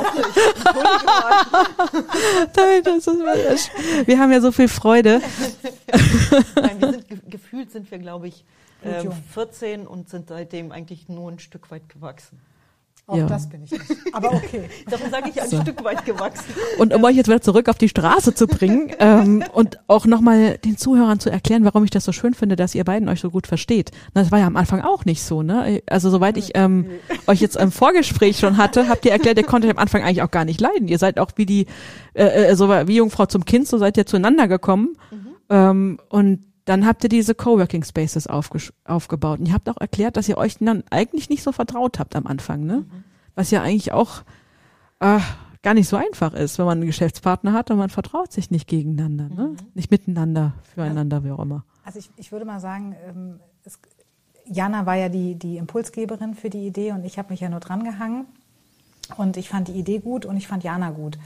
wir haben ja so viel Freude. Nein, wir sind, gefühlt sind wir, glaube ich, äh, 14 und sind seitdem eigentlich nur ein Stück weit gewachsen. Auch ja. das bin ich nicht. Aber okay. Darum sage ich ein so. Stück weit gewachsen. Und um euch jetzt wieder zurück auf die Straße zu bringen ähm, und auch nochmal den Zuhörern zu erklären, warum ich das so schön finde, dass ihr beiden euch so gut versteht. Das war ja am Anfang auch nicht so, ne? Also soweit ich ähm, euch jetzt im Vorgespräch schon hatte, habt ihr erklärt, ihr konntet am Anfang eigentlich auch gar nicht leiden. Ihr seid auch wie die, äh, äh so wie Jungfrau zum Kind, so seid ihr zueinander gekommen. Mhm. Ähm, und dann habt ihr diese Coworking Spaces aufgebaut. Und ihr habt auch erklärt, dass ihr euch dann eigentlich nicht so vertraut habt am Anfang, ne? Mhm. Was ja eigentlich auch äh, gar nicht so einfach ist, wenn man einen Geschäftspartner hat und man vertraut sich nicht gegeneinander, ne? Mhm. Nicht miteinander, füreinander, also, wie auch immer. Also ich, ich würde mal sagen, ähm, es, Jana war ja die, die Impulsgeberin für die Idee und ich habe mich ja nur dran gehangen. Und ich fand die Idee gut und ich fand Jana gut.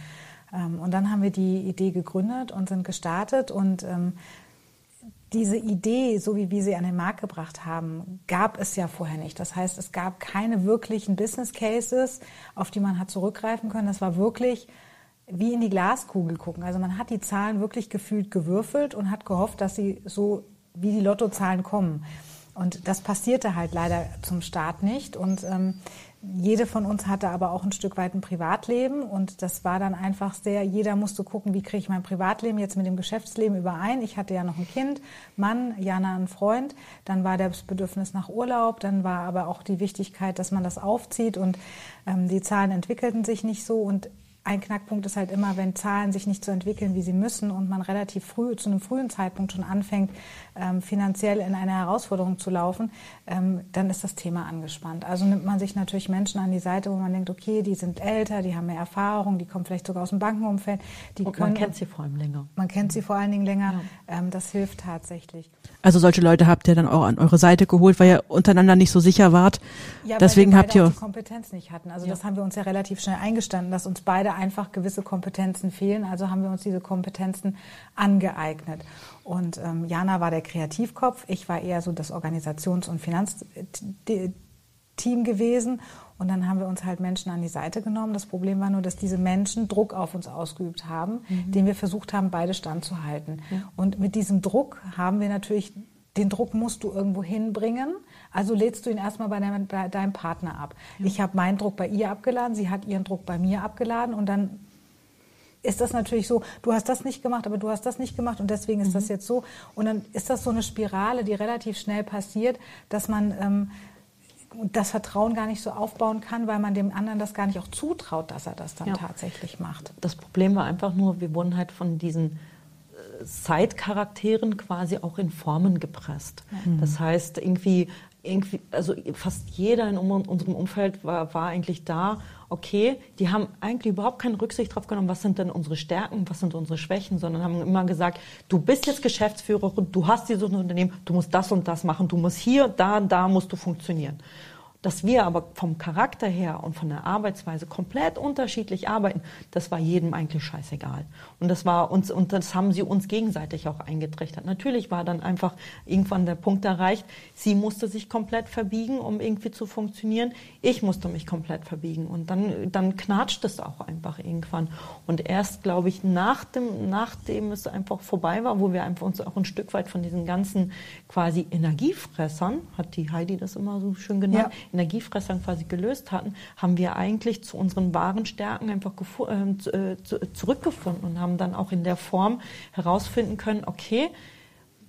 Ähm, und dann haben wir die Idee gegründet und sind gestartet und ähm, diese Idee, so wie wir sie an den Markt gebracht haben, gab es ja vorher nicht. Das heißt, es gab keine wirklichen Business Cases, auf die man hat zurückgreifen können. Das war wirklich wie in die Glaskugel gucken. Also man hat die Zahlen wirklich gefühlt gewürfelt und hat gehofft, dass sie so wie die Lottozahlen kommen. Und das passierte halt leider zum Start nicht. Und ähm, jede von uns hatte aber auch ein Stück weit ein Privatleben und das war dann einfach sehr, jeder musste gucken, wie kriege ich mein Privatleben jetzt mit dem Geschäftsleben überein. Ich hatte ja noch ein Kind, Mann, Jana ein Freund, dann war das Bedürfnis nach Urlaub, dann war aber auch die Wichtigkeit, dass man das aufzieht und ähm, die Zahlen entwickelten sich nicht so und ein Knackpunkt ist halt immer, wenn Zahlen sich nicht so entwickeln, wie sie müssen und man relativ früh, zu einem frühen Zeitpunkt schon anfängt, ähm, finanziell in eine Herausforderung zu laufen, ähm, dann ist das Thema angespannt. Also nimmt man sich natürlich Menschen an die Seite, wo man denkt, okay, die sind älter, die haben mehr Erfahrung, die kommen vielleicht sogar aus dem Bankenumfeld. Die und können, man kennt sie vor allem länger. Man kennt sie vor allen Dingen länger. Ja. Ähm, das hilft tatsächlich. Also solche Leute habt ihr dann auch an eure Seite geholt, weil ihr untereinander nicht so sicher wart. Ja, Deswegen weil wir habt ihr die Kompetenz nicht hatten. Also ja. das haben wir uns ja relativ schnell eingestanden, dass uns beide einfach gewisse Kompetenzen fehlen. Also haben wir uns diese Kompetenzen angeeignet. Und ähm, Jana war der Kreativkopf, ich war eher so das Organisations- und Finanzteam gewesen. Und dann haben wir uns halt Menschen an die Seite genommen. Das Problem war nur, dass diese Menschen Druck auf uns ausgeübt haben, mhm. den wir versucht haben, beide standzuhalten. Ja. Und mit diesem Druck haben wir natürlich, den Druck musst du irgendwo hinbringen. Also lädst du ihn erstmal bei deinem, bei deinem Partner ab. Ja. Ich habe meinen Druck bei ihr abgeladen, sie hat ihren Druck bei mir abgeladen und dann ist das natürlich so, du hast das nicht gemacht, aber du hast das nicht gemacht und deswegen ist mhm. das jetzt so. Und dann ist das so eine Spirale, die relativ schnell passiert, dass man ähm, das Vertrauen gar nicht so aufbauen kann, weil man dem anderen das gar nicht auch zutraut, dass er das dann ja. tatsächlich macht. Das Problem war einfach nur, wir wurden halt von diesen Zeitcharakteren äh, quasi auch in Formen gepresst. Mhm. Das heißt, irgendwie, irgendwie, also fast jeder in unserem Umfeld war, war eigentlich da, okay, die haben eigentlich überhaupt keine Rücksicht darauf genommen, was sind denn unsere Stärken, was sind unsere Schwächen, sondern haben immer gesagt, du bist jetzt Geschäftsführerin, du hast dieses Unternehmen, du musst das und das machen, du musst hier, da, da musst du funktionieren. Dass wir aber vom Charakter her und von der Arbeitsweise komplett unterschiedlich arbeiten, das war jedem eigentlich scheißegal. Und das war uns, und das haben sie uns gegenseitig auch eingetrichtert. Natürlich war dann einfach irgendwann der Punkt erreicht, sie musste sich komplett verbiegen, um irgendwie zu funktionieren. Ich musste mich komplett verbiegen. Und dann, dann knatscht es auch einfach irgendwann. Und erst, glaube ich, nach dem, nachdem es einfach vorbei war, wo wir einfach uns auch ein Stück weit von diesen ganzen quasi Energiefressern, hat die Heidi das immer so schön genannt, ja Energiefressern quasi gelöst hatten, haben wir eigentlich zu unseren wahren Stärken einfach ähm, äh, zurückgefunden und haben dann auch in der Form herausfinden können, okay,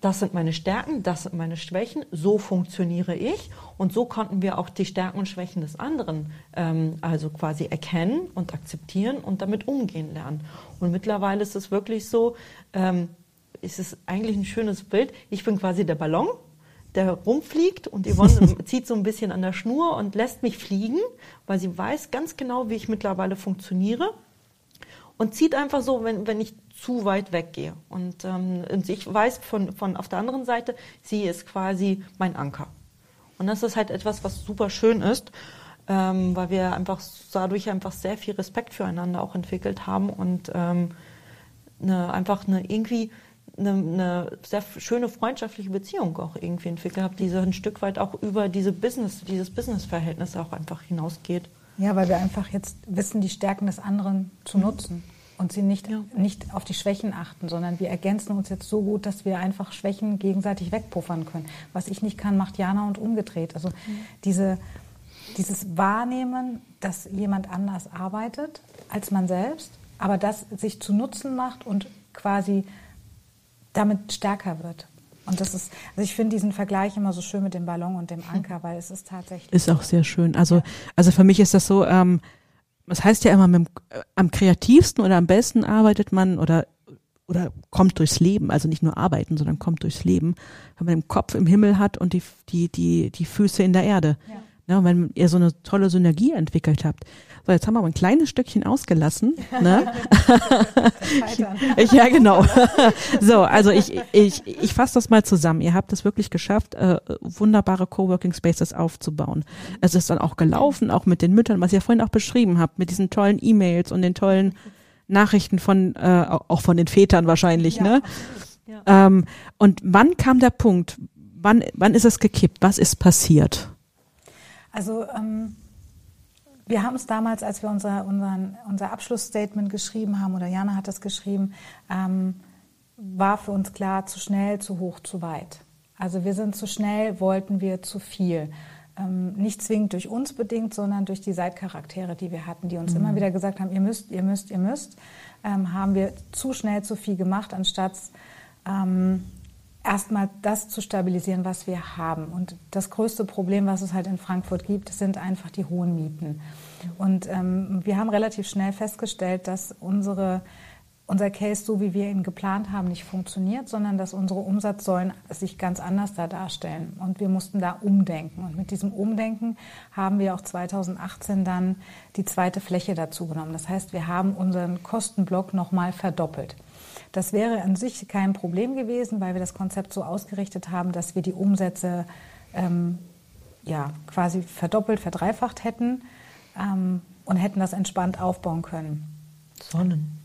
das sind meine Stärken, das sind meine Schwächen, so funktioniere ich. Und so konnten wir auch die Stärken und Schwächen des anderen ähm, also quasi erkennen und akzeptieren und damit umgehen lernen. Und mittlerweile ist es wirklich so, ähm, ist es eigentlich ein schönes Bild. Ich bin quasi der Ballon der rumfliegt und Yvonne zieht so ein bisschen an der Schnur und lässt mich fliegen, weil sie weiß ganz genau, wie ich mittlerweile funktioniere und zieht einfach so, wenn, wenn ich zu weit weggehe. Und, ähm, und ich weiß von, von auf der anderen Seite, sie ist quasi mein Anker. Und das ist halt etwas, was super schön ist, ähm, weil wir einfach dadurch einfach sehr viel Respekt füreinander auch entwickelt haben und ähm, eine, einfach eine irgendwie eine, eine sehr schöne freundschaftliche Beziehung auch irgendwie entwickelt habe, die so ein Stück weit auch über diese Business, dieses Business-Verhältnis auch einfach hinausgeht. Ja, weil wir einfach jetzt wissen, die Stärken des anderen zu mhm. nutzen und sie nicht, ja. nicht auf die Schwächen achten, sondern wir ergänzen uns jetzt so gut, dass wir einfach Schwächen gegenseitig wegpuffern können. Was ich nicht kann, macht Jana und umgedreht. Also mhm. diese dieses Wahrnehmen, dass jemand anders arbeitet als man selbst, aber das sich zu Nutzen macht und quasi damit stärker wird. Und das ist, also ich finde diesen Vergleich immer so schön mit dem Ballon und dem Anker, weil es ist tatsächlich. Ist auch sehr schön. Also, also für mich ist das so, ähm, das heißt ja immer, mit, äh, am kreativsten oder am besten arbeitet man oder oder kommt durchs Leben, also nicht nur arbeiten, sondern kommt durchs Leben, wenn man den Kopf im Himmel hat und die, die, die, die Füße in der Erde. Ja. Ne, wenn ihr so eine tolle Synergie entwickelt habt. So, jetzt haben wir aber ein kleines Stückchen ausgelassen. Ne? ja, genau. so, also ich, ich, ich fasse das mal zusammen. Ihr habt es wirklich geschafft, äh, wunderbare Coworking Spaces aufzubauen. Es ist dann auch gelaufen, auch mit den Müttern, was ihr vorhin auch beschrieben habt, mit diesen tollen E-Mails und den tollen Nachrichten von, äh, auch von den Vätern wahrscheinlich, ja, ne? Ja. Ähm, und wann kam der Punkt? Wann, wann ist es gekippt? Was ist passiert? Also ähm, wir haben es damals, als wir unser, unseren, unser Abschlussstatement geschrieben haben, oder Jana hat das geschrieben, ähm, war für uns klar, zu schnell, zu hoch, zu weit. Also wir sind zu schnell, wollten wir zu viel. Ähm, nicht zwingend durch uns bedingt, sondern durch die Seitcharaktere, die wir hatten, die uns mhm. immer wieder gesagt haben, ihr müsst, ihr müsst, ihr müsst, ähm, haben wir zu schnell zu viel gemacht, anstatt ähm, erstmal das zu stabilisieren, was wir haben. Und das größte Problem, was es halt in Frankfurt gibt, sind einfach die hohen Mieten. Und ähm, wir haben relativ schnell festgestellt, dass unsere, unser Case, so wie wir ihn geplant haben, nicht funktioniert, sondern dass unsere Umsatzsäulen sich ganz anders da darstellen. Und wir mussten da umdenken. Und mit diesem Umdenken haben wir auch 2018 dann die zweite Fläche dazu genommen. Das heißt, wir haben unseren Kostenblock nochmal verdoppelt. Das wäre an sich kein Problem gewesen, weil wir das Konzept so ausgerichtet haben, dass wir die Umsätze ähm, ja, quasi verdoppelt, verdreifacht hätten ähm, und hätten das entspannt aufbauen können. Sonnen.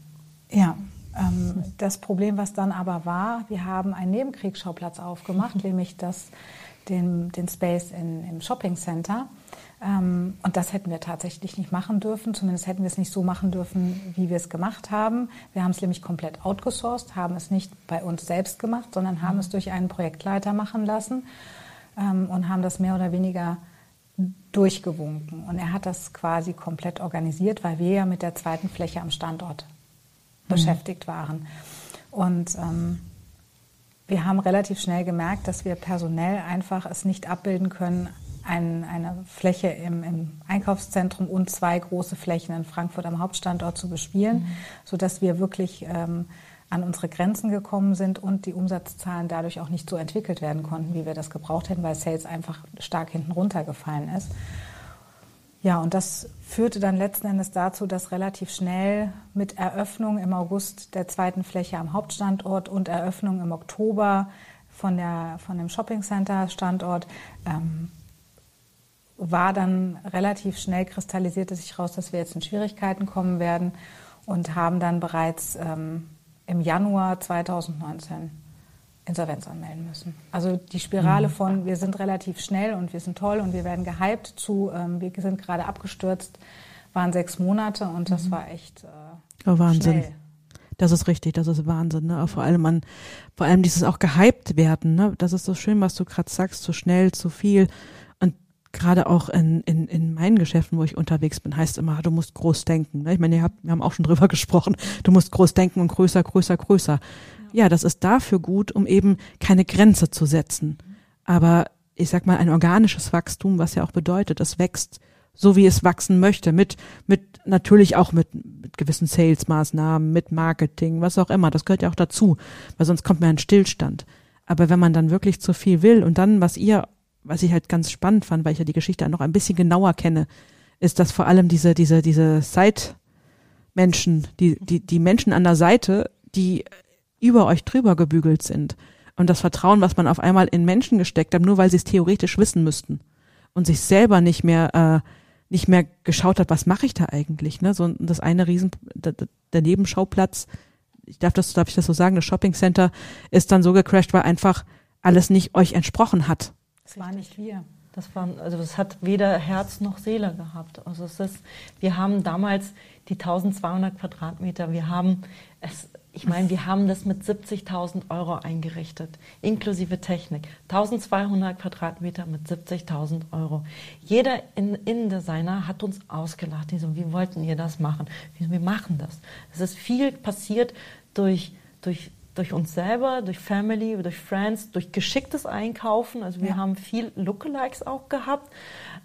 Ja. Ähm, das Problem, was dann aber war, wir haben einen Nebenkriegsschauplatz aufgemacht, nämlich das, den, den Space in, im Shopping Center. Ähm, und das hätten wir tatsächlich nicht machen dürfen. Zumindest hätten wir es nicht so machen dürfen, wie wir es gemacht haben. Wir haben es nämlich komplett outgesourced, haben es nicht bei uns selbst gemacht, sondern haben es durch einen Projektleiter machen lassen ähm, und haben das mehr oder weniger durchgewunken. Und er hat das quasi komplett organisiert, weil wir ja mit der zweiten Fläche am Standort mhm. beschäftigt waren. Und ähm, wir haben relativ schnell gemerkt, dass wir personell einfach es nicht abbilden können, ein, eine Fläche im, im, Einkaufszentrum und zwei große Flächen in Frankfurt am Hauptstandort zu bespielen, mhm. sodass wir wirklich ähm, an unsere Grenzen gekommen sind und die Umsatzzahlen dadurch auch nicht so entwickelt werden konnten, wie wir das gebraucht hätten, weil Sales einfach stark hinten runtergefallen ist. Ja, und das führte dann letzten Endes dazu, dass relativ schnell mit Eröffnung im August der zweiten Fläche am Hauptstandort und Eröffnung im Oktober von, der, von dem Shopping Center Standort ähm, war dann relativ schnell kristallisierte sich raus, dass wir jetzt in Schwierigkeiten kommen werden und haben dann bereits ähm, im Januar 2019 Insolvenz anmelden müssen. Also die Spirale mhm. von wir sind relativ schnell und wir sind toll und wir werden gehypt zu ähm, wir sind gerade abgestürzt, waren sechs Monate und das mhm. war echt äh, oh, Wahnsinn. Schnell. Das ist richtig, das ist Wahnsinn. Ne? Vor allem an, vor allem dieses auch gehypt werden. Ne? Das ist so schön, was du gerade sagst, zu schnell, zu viel gerade auch in, in, in meinen Geschäften, wo ich unterwegs bin, heißt immer, du musst groß denken. Ne? Ich meine, ihr habt, wir haben auch schon drüber gesprochen, du musst groß denken und größer, größer, größer. Ja, das ist dafür gut, um eben keine Grenze zu setzen. Aber ich sag mal, ein organisches Wachstum, was ja auch bedeutet, es wächst so, wie es wachsen möchte, mit, mit natürlich auch mit, mit gewissen Sales-Maßnahmen, mit Marketing, was auch immer. Das gehört ja auch dazu, weil sonst kommt man in Stillstand. Aber wenn man dann wirklich zu viel will und dann, was ihr was ich halt ganz spannend fand, weil ich ja die Geschichte noch ein bisschen genauer kenne, ist, dass vor allem diese, diese, diese Side-Menschen, die, die, die Menschen an der Seite, die über euch drüber gebügelt sind. Und das Vertrauen, was man auf einmal in Menschen gesteckt hat, nur weil sie es theoretisch wissen müssten. Und sich selber nicht mehr, äh, nicht mehr geschaut hat, was mache ich da eigentlich, ne? So, das eine Riesen, der, der Nebenschauplatz, ich darf das, darf ich das so sagen, das Shopping Center ist dann so gecrashed, weil einfach alles nicht euch entsprochen hat. Das war nicht wir. Das war, also es hat weder Herz noch Seele gehabt. Also es ist, wir haben damals die 1200 Quadratmeter, wir haben es, ich meine, wir haben das mit 70.000 Euro eingerichtet, inklusive Technik. 1200 Quadratmeter mit 70.000 Euro. Jeder Innendesigner hat uns ausgelacht. Die so, wie wollten ihr das machen? Wir machen das. Es ist viel passiert durch, durch, durch uns selber, durch Family, durch Friends, durch geschicktes Einkaufen. Also wir ja. haben viel Lookalikes auch gehabt.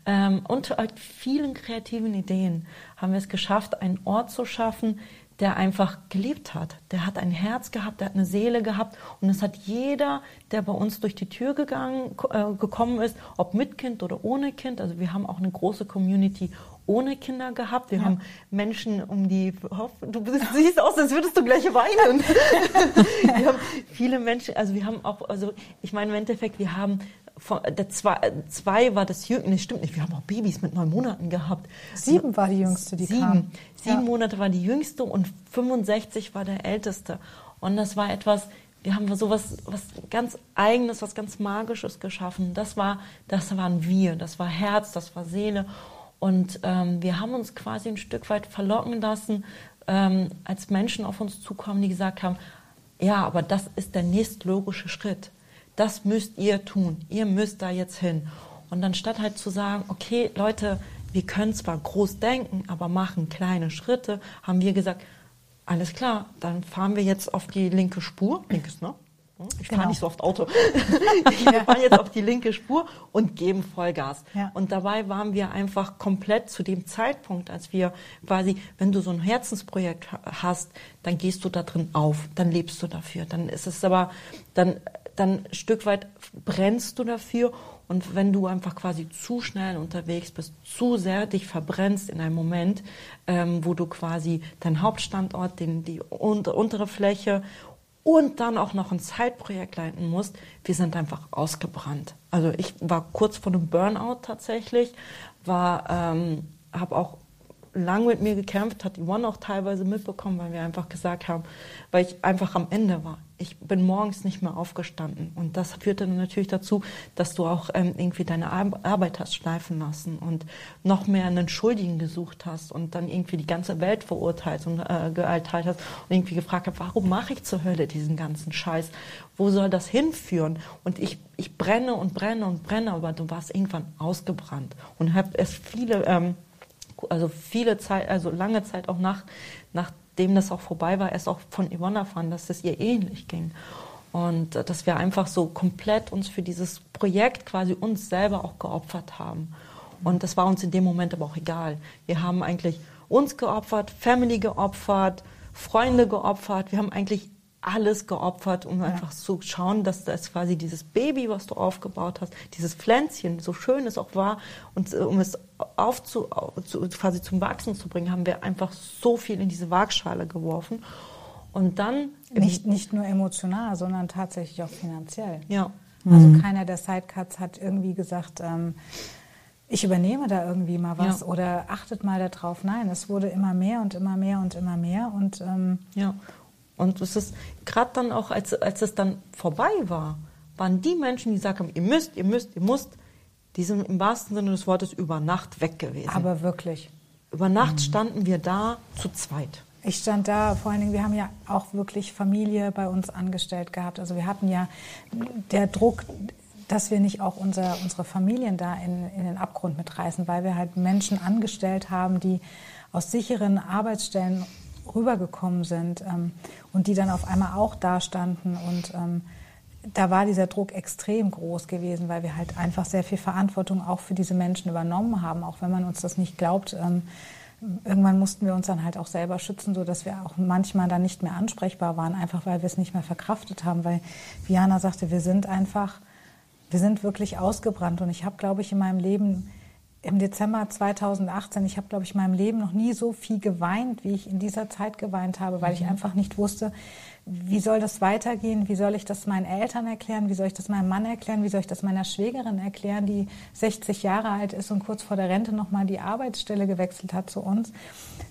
Ähm, und halt vielen kreativen Ideen haben wir es geschafft, einen Ort zu schaffen, der einfach geliebt hat. Der hat ein Herz gehabt, der hat eine Seele gehabt und es hat jeder, der bei uns durch die Tür gegangen, äh, gekommen ist, ob mit Kind oder ohne Kind. Also wir haben auch eine große Community ohne Kinder gehabt. Wir ja. haben Menschen um die, du siehst aus, als würdest du gleich weinen. wir haben viele Menschen, also wir haben auch, also ich meine im Endeffekt, wir haben von, der zwei, zwei war das jüngste, nee, stimmt nicht, wir haben auch Babys mit neun Monaten gehabt. Sieben war die jüngste, die sieben, kam. Sieben ja. Monate war die jüngste und 65 war der älteste. Und das war etwas, wir haben so was, was ganz Eigenes, was ganz Magisches geschaffen. Das war, das waren wir, das war Herz, das war Seele. Und ähm, wir haben uns quasi ein Stück weit verlocken lassen, ähm, als Menschen auf uns zukommen, die gesagt haben, ja, aber das ist der nächstlogische Schritt das müsst ihr tun, ihr müsst da jetzt hin. Und anstatt halt zu sagen, okay, Leute, wir können zwar groß denken, aber machen kleine Schritte, haben wir gesagt, alles klar, dann fahren wir jetzt auf die linke Spur, linkes, ne? Ich fahre genau. nicht so oft Auto. wir fahren jetzt auf die linke Spur und geben Vollgas. Ja. Und dabei waren wir einfach komplett zu dem Zeitpunkt, als wir quasi, wenn du so ein Herzensprojekt hast, dann gehst du da drin auf, dann lebst du dafür. Dann ist es aber, dann dann ein Stück weit brennst du dafür. Und wenn du einfach quasi zu schnell unterwegs bist, zu sehr dich verbrennst in einem Moment, ähm, wo du quasi deinen Hauptstandort, den, die unter, untere Fläche und dann auch noch ein Zeitprojekt leiten musst, wir sind einfach ausgebrannt. Also ich war kurz vor einem Burnout tatsächlich, war, ähm, habe auch lang mit mir gekämpft, hat Yvonne auch teilweise mitbekommen, weil wir einfach gesagt haben, weil ich einfach am Ende war. Ich bin morgens nicht mehr aufgestanden. Und das führte dann natürlich dazu, dass du auch ähm, irgendwie deine Arbeit hast schleifen lassen und noch mehr einen Schuldigen gesucht hast und dann irgendwie die ganze Welt verurteilt und äh, geurteilt hast und irgendwie gefragt hast, warum mache ich zur Hölle diesen ganzen Scheiß? Wo soll das hinführen? Und ich, ich brenne und brenne und brenne, aber du warst irgendwann ausgebrannt und habe es viele ähm, also viele Zeit, also lange Zeit auch nach, nachdem das auch vorbei war, erst auch von Yvonne erfahren, dass es ihr ähnlich ging. Und äh, dass wir einfach so komplett uns für dieses Projekt quasi uns selber auch geopfert haben. Und das war uns in dem Moment aber auch egal. Wir haben eigentlich uns geopfert, Family geopfert, Freunde geopfert. Wir haben eigentlich alles geopfert, um ja. einfach zu schauen, dass das quasi dieses Baby, was du aufgebaut hast, dieses Pflänzchen, so schön es auch war, und äh, um es aufzu, zu, quasi zum Wachsen zu bringen, haben wir einfach so viel in diese Waagschale geworfen. Und dann. Nicht, nicht nur emotional, sondern tatsächlich auch finanziell. Ja. Also mhm. keiner der Sidecuts hat irgendwie gesagt, ähm, ich übernehme da irgendwie mal was ja. oder achtet mal darauf. Nein, es wurde immer mehr und immer mehr und immer mehr. Und ähm, ja. Und es ist gerade dann auch, als, als es dann vorbei war, waren die Menschen, die gesagt haben, ihr müsst, ihr müsst, ihr müsst, die sind im wahrsten Sinne des Wortes über Nacht weg gewesen. Aber wirklich. Über Nacht mhm. standen wir da zu zweit. Ich stand da, vor allen Dingen, wir haben ja auch wirklich Familie bei uns angestellt gehabt. Also wir hatten ja der Druck, dass wir nicht auch unser, unsere Familien da in, in den Abgrund mitreißen, weil wir halt Menschen angestellt haben, die aus sicheren Arbeitsstellen rübergekommen sind ähm, und die dann auf einmal auch da standen. Und ähm, da war dieser Druck extrem groß gewesen, weil wir halt einfach sehr viel Verantwortung auch für diese Menschen übernommen haben, auch wenn man uns das nicht glaubt. Ähm, irgendwann mussten wir uns dann halt auch selber schützen, sodass wir auch manchmal dann nicht mehr ansprechbar waren, einfach weil wir es nicht mehr verkraftet haben. Weil Viana sagte, wir sind einfach, wir sind wirklich ausgebrannt. Und ich habe, glaube ich, in meinem Leben im Dezember 2018, ich habe, glaube ich, in meinem Leben noch nie so viel geweint, wie ich in dieser Zeit geweint habe, weil ich mhm. einfach nicht wusste, wie soll das weitergehen, wie soll ich das meinen Eltern erklären, wie soll ich das meinem Mann erklären, wie soll ich das meiner Schwägerin erklären, die 60 Jahre alt ist und kurz vor der Rente nochmal die Arbeitsstelle gewechselt hat zu uns.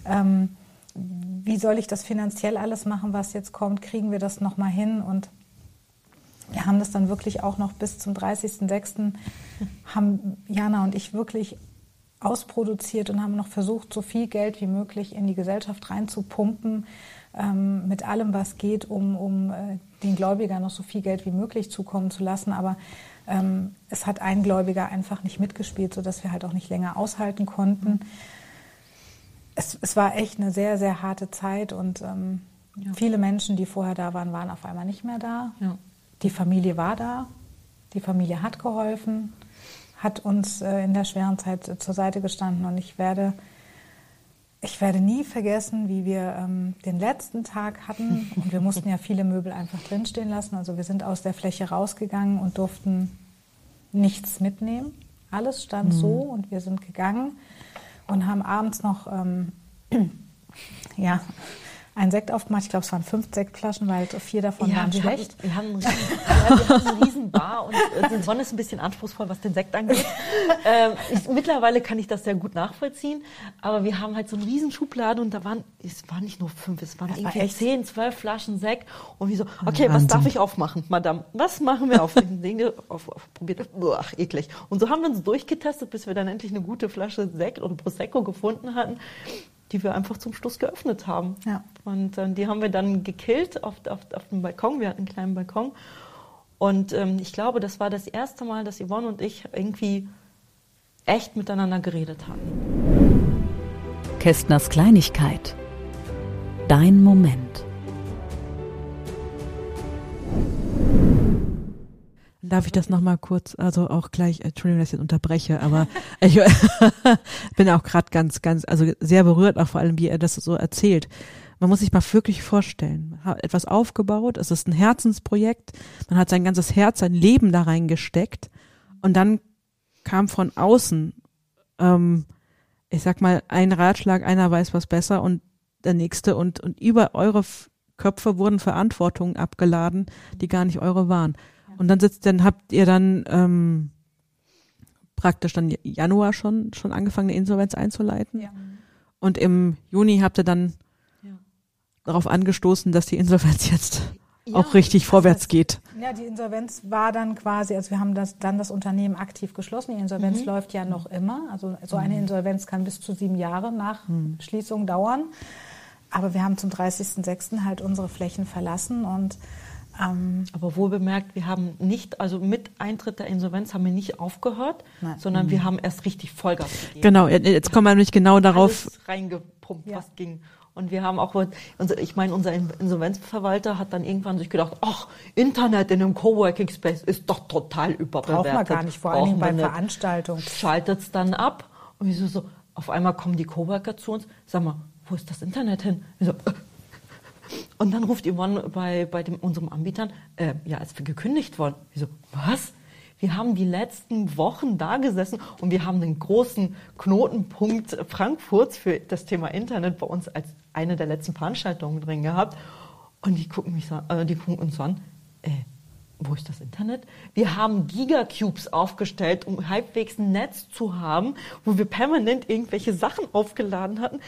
Ähm, wie soll ich das finanziell alles machen, was jetzt kommt? Kriegen wir das nochmal hin? Und wir haben das dann wirklich auch noch bis zum 30.06. haben Jana und ich wirklich ausproduziert und haben noch versucht, so viel Geld wie möglich in die Gesellschaft reinzupumpen, ähm, mit allem, was geht, um, um äh, den Gläubigern noch so viel Geld wie möglich zukommen zu lassen. Aber ähm, es hat ein Gläubiger einfach nicht mitgespielt, sodass wir halt auch nicht länger aushalten konnten. Es, es war echt eine sehr, sehr harte Zeit und ähm, ja. viele Menschen, die vorher da waren, waren auf einmal nicht mehr da. Ja. Die Familie war da, die Familie hat geholfen, hat uns äh, in der schweren Zeit äh, zur Seite gestanden und ich werde ich werde nie vergessen, wie wir ähm, den letzten Tag hatten und wir mussten ja viele Möbel einfach drinstehen lassen. Also wir sind aus der Fläche rausgegangen und durften nichts mitnehmen. Alles stand mhm. so und wir sind gegangen und haben abends noch ähm, ja, einen Sekt aufgemacht. Ich glaube, es waren fünf Sektflaschen, weil vier davon ja, waren wir schlecht. Hatten, wir, haben einen riesen, ja, wir haben einen riesen Bar und äh, die Sonne ist ein bisschen anspruchsvoll, was den Sekt angeht. Ähm, ich, mittlerweile kann ich das sehr gut nachvollziehen, aber wir haben halt so eine riesen Schublade und da waren, es waren nicht nur fünf, es waren das irgendwie war zehn, zwölf Flaschen Sekt und wir so, okay, Wahnsinn. was darf ich aufmachen, Madame? Was machen wir auf? Dinge auf, auf, probiert, ach, eklig. Und so haben wir uns durchgetestet, bis wir dann endlich eine gute Flasche Sekt oder Prosecco gefunden hatten die wir einfach zum Schluss geöffnet haben. Ja. Und äh, die haben wir dann gekillt auf, auf, auf dem Balkon. Wir hatten einen kleinen Balkon. Und ähm, ich glaube, das war das erste Mal, dass Yvonne und ich irgendwie echt miteinander geredet haben. Kästners Kleinigkeit. Dein Moment. Darf ich das nochmal kurz, also auch gleich, Entschuldigung, dass ich jetzt unterbreche, aber ich bin auch gerade ganz, ganz, also sehr berührt, auch vor allem, wie er das so erzählt. Man muss sich mal wirklich vorstellen, man hat etwas aufgebaut, es ist ein Herzensprojekt, man hat sein ganzes Herz, sein Leben da reingesteckt und dann kam von außen, ähm, ich sag mal, ein Ratschlag, einer weiß was besser und der nächste und, und über eure Köpfe wurden Verantwortungen abgeladen, die gar nicht eure waren. Und dann sitzt, dann habt ihr dann ähm, praktisch dann Januar schon schon angefangen, eine Insolvenz einzuleiten. Ja. Und im Juni habt ihr dann ja. darauf angestoßen, dass die Insolvenz jetzt ja, auch richtig vorwärts heißt, geht. Ja, die Insolvenz war dann quasi, also wir haben das, dann das Unternehmen aktiv geschlossen. Die Insolvenz mhm. läuft ja noch immer. Also so eine mhm. Insolvenz kann bis zu sieben Jahre nach mhm. Schließung dauern. Aber wir haben zum 30.06. halt unsere Flächen verlassen und ähm, Aber wohl bemerkt, wir haben nicht, also mit Eintritt der Insolvenz haben wir nicht aufgehört, Nein. sondern mhm. wir haben erst richtig Vollgas gegeben. Genau, jetzt kommen wir nämlich genau darauf. Alles reingepumpt, ja. was ging. Und wir haben auch, ich meine, unser Insolvenzverwalter hat dann irgendwann sich gedacht, ach, Internet in einem Coworking Space ist doch total überbewertet. Braucht man gar nicht, vor allem bei Veranstaltungen. Schaltet es dann ab. Und wir so, so, auf einmal kommen die Coworker zu uns, sag mal, wo ist das Internet hin? Wir so, äh, und dann ruft Yvonne bei, bei dem, unserem Anbietern, äh, ja, ist gekündigt worden. Ich so, was? Wir haben die letzten Wochen da gesessen und wir haben den großen Knotenpunkt Frankfurts für das Thema Internet bei uns als eine der letzten Veranstaltungen drin gehabt. Und die gucken, mich äh, die gucken uns an, äh, wo ist das Internet? Wir haben Gigacubes aufgestellt, um halbwegs ein Netz zu haben, wo wir permanent irgendwelche Sachen aufgeladen hatten.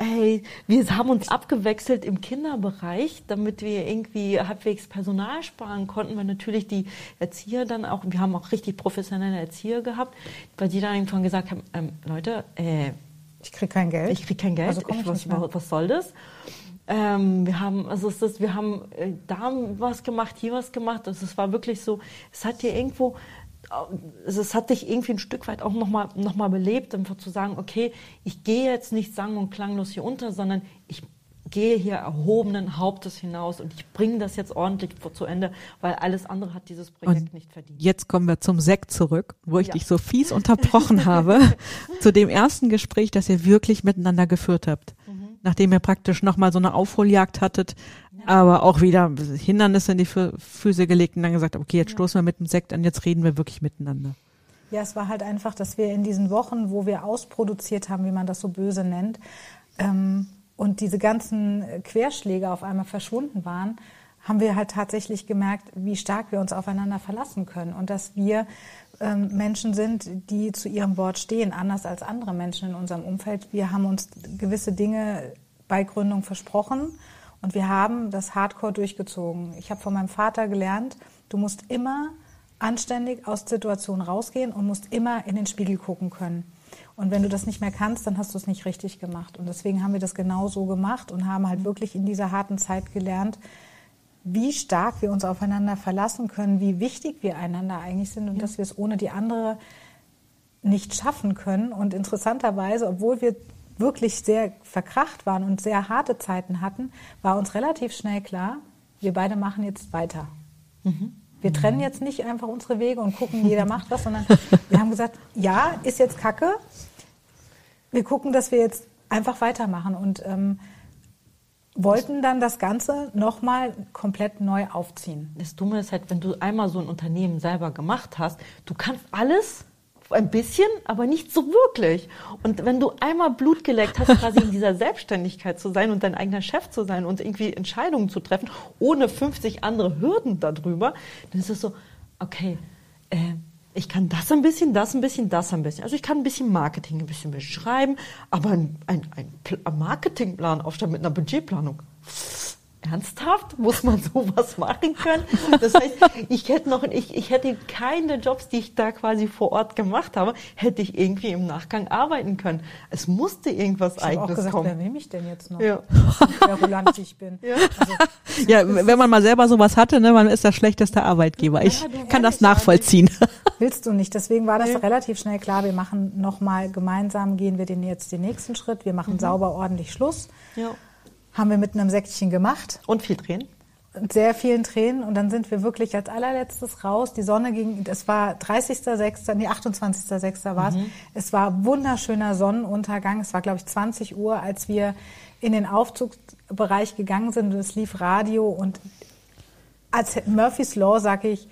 Ey, wir haben uns abgewechselt im Kinderbereich, damit wir irgendwie halbwegs Personal sparen konnten, weil natürlich die Erzieher dann auch, wir haben auch richtig professionelle Erzieher gehabt, weil die dann irgendwann gesagt haben, ähm, Leute, äh, ich krieg kein Geld. Ich krieg kein Geld. Also ich, was, was soll das? Ähm, wir haben, also es ist, wir haben äh, da was gemacht, hier was gemacht. Also es war wirklich so, es hat dir irgendwo, es hat dich irgendwie ein Stück weit auch nochmal noch mal belebt, einfach zu sagen, okay, ich gehe jetzt nicht sang- und klanglos hier unter, sondern ich gehe hier erhobenen Hauptes hinaus und ich bringe das jetzt ordentlich zu Ende, weil alles andere hat dieses Projekt und nicht verdient. Jetzt kommen wir zum Sekt zurück, wo ich ja. dich so fies unterbrochen habe, zu dem ersten Gespräch, das ihr wirklich miteinander geführt habt nachdem ihr praktisch nochmal so eine Aufholjagd hattet, ja. aber auch wieder Hindernisse in die Füße gelegt und dann gesagt, okay, jetzt stoßen wir mit dem Sekt an, jetzt reden wir wirklich miteinander. Ja, es war halt einfach, dass wir in diesen Wochen, wo wir ausproduziert haben, wie man das so böse nennt, ähm, und diese ganzen Querschläge auf einmal verschwunden waren, haben wir halt tatsächlich gemerkt, wie stark wir uns aufeinander verlassen können und dass wir Menschen sind, die zu ihrem Wort stehen, anders als andere Menschen in unserem Umfeld. Wir haben uns gewisse Dinge bei Gründung versprochen und wir haben das Hardcore durchgezogen. Ich habe von meinem Vater gelernt, du musst immer anständig aus Situationen rausgehen und musst immer in den Spiegel gucken können. Und wenn du das nicht mehr kannst, dann hast du es nicht richtig gemacht. Und deswegen haben wir das genau so gemacht und haben halt wirklich in dieser harten Zeit gelernt, wie stark wir uns aufeinander verlassen können, wie wichtig wir einander eigentlich sind und ja. dass wir es ohne die andere nicht schaffen können. Und interessanterweise, obwohl wir wirklich sehr verkracht waren und sehr harte Zeiten hatten, war uns relativ schnell klar, wir beide machen jetzt weiter. Mhm. Wir trennen jetzt nicht einfach unsere Wege und gucken, jeder macht was, sondern wir haben gesagt, ja, ist jetzt Kacke. Wir gucken, dass wir jetzt einfach weitermachen und ähm, wollten dann das Ganze nochmal komplett neu aufziehen. Das Dumme ist halt, wenn du einmal so ein Unternehmen selber gemacht hast, du kannst alles ein bisschen, aber nicht so wirklich. Und wenn du einmal Blut geleckt hast, quasi in dieser Selbstständigkeit zu sein und dein eigener Chef zu sein und irgendwie Entscheidungen zu treffen, ohne 50 andere Hürden darüber, dann ist es so, okay, äh, ich kann das ein bisschen, das ein bisschen, das ein bisschen. Also ich kann ein bisschen Marketing ein bisschen beschreiben, aber ein, ein, ein Marketingplan aufstellen mit einer Budgetplanung ernsthaft? Muss man sowas machen können? Das heißt, ich hätte noch, ich, ich hätte keine Jobs, die ich da quasi vor Ort gemacht habe, hätte ich irgendwie im Nachgang arbeiten können. Es musste irgendwas ich eigenes auch gesagt, kommen. Wer nehme ich denn jetzt noch? Ja. Wer Roland ich bin. Ja. Also, ja, wenn man mal selber sowas hatte, ne, man ist der schlechteste Arbeitgeber. Ich ja, kann das nachvollziehen. Willst du nicht? Deswegen war das nee. relativ schnell klar. Wir machen nochmal gemeinsam, gehen wir den jetzt den nächsten Schritt. Wir machen mhm. sauber ordentlich Schluss. Ja haben wir mit einem Säckchen gemacht. Und viel Tränen? Sehr vielen Tränen. Und dann sind wir wirklich als allerletztes raus. Die Sonne ging, es war 30.06., nee, 28.06. war es. Mhm. Es war wunderschöner Sonnenuntergang. Es war, glaube ich, 20 Uhr, als wir in den Aufzugsbereich gegangen sind. Und es lief Radio. Und als Murphy's Law, sage ich,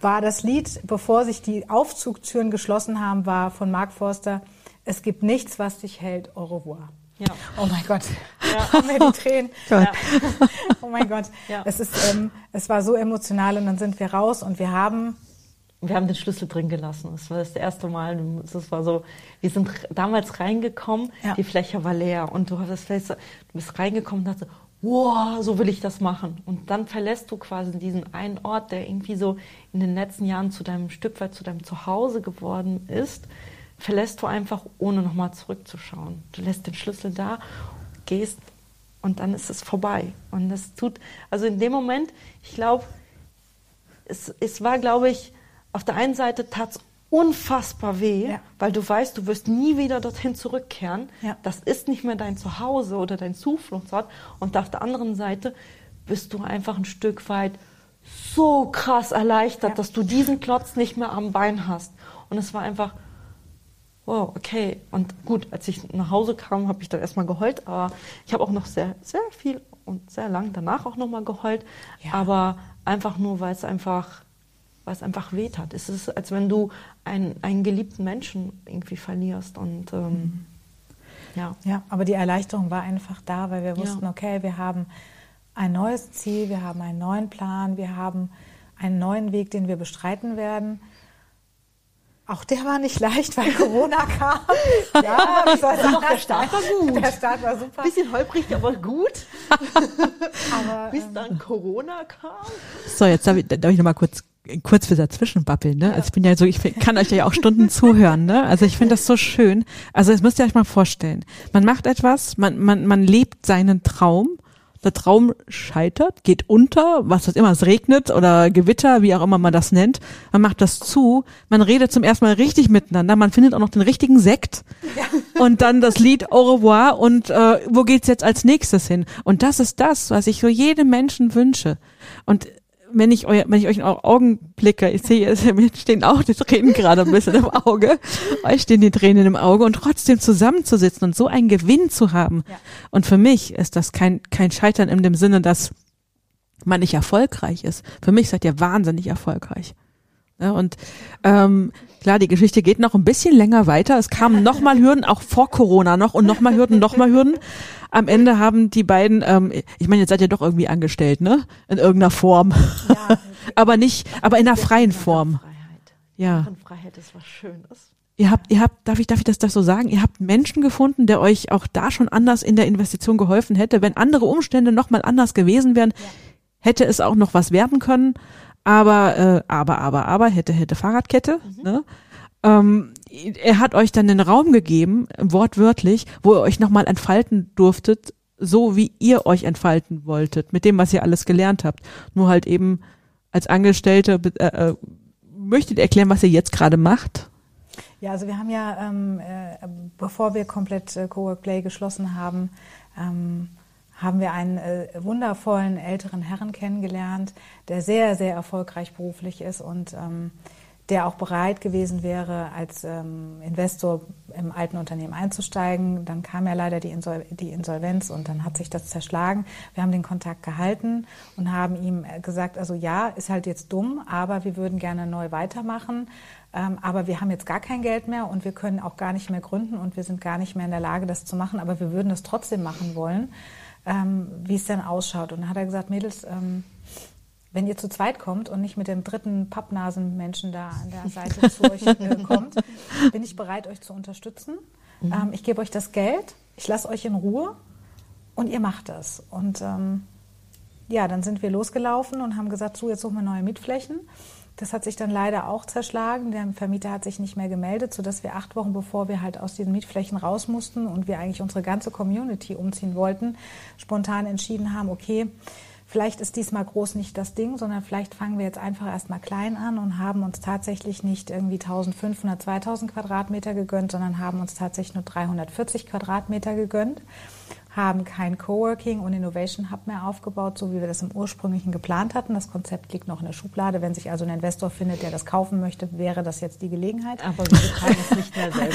war das Lied, bevor sich die Aufzugtüren geschlossen haben, war von Mark Forster, es gibt nichts, was dich hält, au revoir. Ja. Oh mein Gott, ja. haben wir die Tränen. Ja. Oh mein Gott, ja. es ist, ähm, es war so emotional und dann sind wir raus und wir haben wir haben den Schlüssel drin gelassen. Das war das erste Mal. Das war so, wir sind damals reingekommen, ja. die Fläche war leer und du hast du bist reingekommen und dachte, wow, so will ich das machen. Und dann verlässt du quasi diesen einen Ort, der irgendwie so in den letzten Jahren zu deinem Stück weit zu deinem Zuhause geworden ist verlässt du einfach, ohne nochmal zurückzuschauen. Du lässt den Schlüssel da, gehst und dann ist es vorbei. Und das tut, also in dem Moment, ich glaube, es, es war, glaube ich, auf der einen Seite tat es unfassbar weh, ja. weil du weißt, du wirst nie wieder dorthin zurückkehren. Ja. Das ist nicht mehr dein Zuhause oder dein Zufluchtsort. Und auf der anderen Seite bist du einfach ein Stück weit so krass erleichtert, ja. dass du diesen Klotz nicht mehr am Bein hast. Und es war einfach, wow, okay. Und gut, als ich nach Hause kam, habe ich dann erstmal geheult, aber ich habe auch noch sehr, sehr viel und sehr lang danach auch nochmal geheult. Ja. Aber einfach nur, weil es einfach, weil es einfach weht hat. Es ist, als wenn du einen, einen geliebten Menschen irgendwie verlierst und ähm, mhm. ja. Ja, aber die Erleichterung war einfach da, weil wir wussten, ja. okay, wir haben ein neues Ziel, wir haben einen neuen Plan, wir haben einen neuen Weg, den wir bestreiten werden. Auch der war nicht leicht, weil Corona kam. Ja, wie soll ich sagen? Der Start war gut. Der Start war super. Bisschen holprig, aber gut. aber, Bis ähm, dann Corona kam. So, jetzt darf ich, darf ich noch mal kurz kurz für dazwischen babbeln, ne? Also ich bin ja so, ich kann euch ja auch Stunden zuhören, ne? Also ich finde das so schön. Also das müsst ihr euch mal vorstellen. Man macht etwas, man, man, man lebt seinen Traum der Traum scheitert, geht unter, was das immer, es regnet oder Gewitter, wie auch immer man das nennt. Man macht das zu, man redet zum ersten Mal richtig miteinander, man findet auch noch den richtigen Sekt ja. und dann das Lied Au revoir und äh, wo geht's jetzt als nächstes hin? Und das ist das, was ich so jedem Menschen wünsche. Und wenn ich, euer, wenn ich euch in eure Augen blicke, ich sehe, mir stehen auch die Tränen gerade ein bisschen im Auge, euch stehen die Tränen im Auge und trotzdem zusammenzusitzen und so einen Gewinn zu haben. Ja. Und für mich ist das kein, kein Scheitern in dem Sinne, dass man nicht erfolgreich ist. Für mich seid ihr wahnsinnig erfolgreich. Ja, und ähm, klar, die Geschichte geht noch ein bisschen länger weiter. Es kamen nochmal Hürden, auch vor Corona noch und nochmal Hürden, nochmal Hürden am Ende haben die beiden, ähm, ich meine, jetzt seid ihr doch irgendwie angestellt, ne? In irgendeiner Form. Ja, aber nicht, aber in einer freien Form. Ja. Freiheit ist was Schönes. Ihr habt, ihr habt, darf ich, darf ich das, das so sagen? Ihr habt Menschen gefunden, der euch auch da schon anders in der Investition geholfen hätte. Wenn andere Umstände nochmal anders gewesen wären, ja. hätte es auch noch was werden können. Aber, äh, aber, aber, aber, hätte, hätte Fahrradkette. Mhm. Ne? Ähm, er hat euch dann den Raum gegeben, wortwörtlich, wo ihr euch nochmal entfalten durftet, so wie ihr euch entfalten wolltet, mit dem, was ihr alles gelernt habt. Nur halt eben als Angestellte, äh, äh, möchtet ihr erklären, was ihr jetzt gerade macht? Ja, also wir haben ja, ähm, äh, bevor wir komplett äh, Cowork Play geschlossen haben, ähm, haben wir einen äh, wundervollen älteren Herrn kennengelernt, der sehr, sehr erfolgreich beruflich ist und ähm, der auch bereit gewesen wäre, als ähm, Investor im alten Unternehmen einzusteigen. Dann kam ja leider die, Insol die, Insolvenz und dann hat sich das zerschlagen. Wir haben den Kontakt gehalten und haben ihm äh, gesagt, also ja, ist halt jetzt dumm, aber wir würden gerne neu weitermachen. Ähm, aber wir haben jetzt gar kein Geld mehr und wir können auch gar nicht mehr gründen und wir sind gar nicht mehr in der Lage, das zu machen. Aber wir würden das trotzdem machen wollen, ähm, wie es denn ausschaut. Und dann hat er gesagt, Mädels, ähm, wenn ihr zu zweit kommt und nicht mit dem dritten Pappnasenmenschen da an der Seite zu euch äh, kommt, bin ich bereit, euch zu unterstützen. Mhm. Ähm, ich gebe euch das Geld, ich lasse euch in Ruhe und ihr macht das. Und ähm, ja, dann sind wir losgelaufen und haben gesagt, so, jetzt suchen wir neue Mietflächen. Das hat sich dann leider auch zerschlagen. Der Vermieter hat sich nicht mehr gemeldet, sodass wir acht Wochen bevor wir halt aus diesen Mietflächen raus mussten und wir eigentlich unsere ganze Community umziehen wollten, spontan entschieden haben, okay, vielleicht ist diesmal groß nicht das Ding, sondern vielleicht fangen wir jetzt einfach erstmal klein an und haben uns tatsächlich nicht irgendwie 1500, 2000 Quadratmeter gegönnt, sondern haben uns tatsächlich nur 340 Quadratmeter gegönnt haben kein Coworking und Innovation Hub mehr aufgebaut, so wie wir das im ursprünglichen geplant hatten. Das Konzept liegt noch in der Schublade. Wenn sich also ein Investor findet, der das kaufen möchte, wäre das jetzt die Gelegenheit. Aber wir betreiben es nicht mehr selber.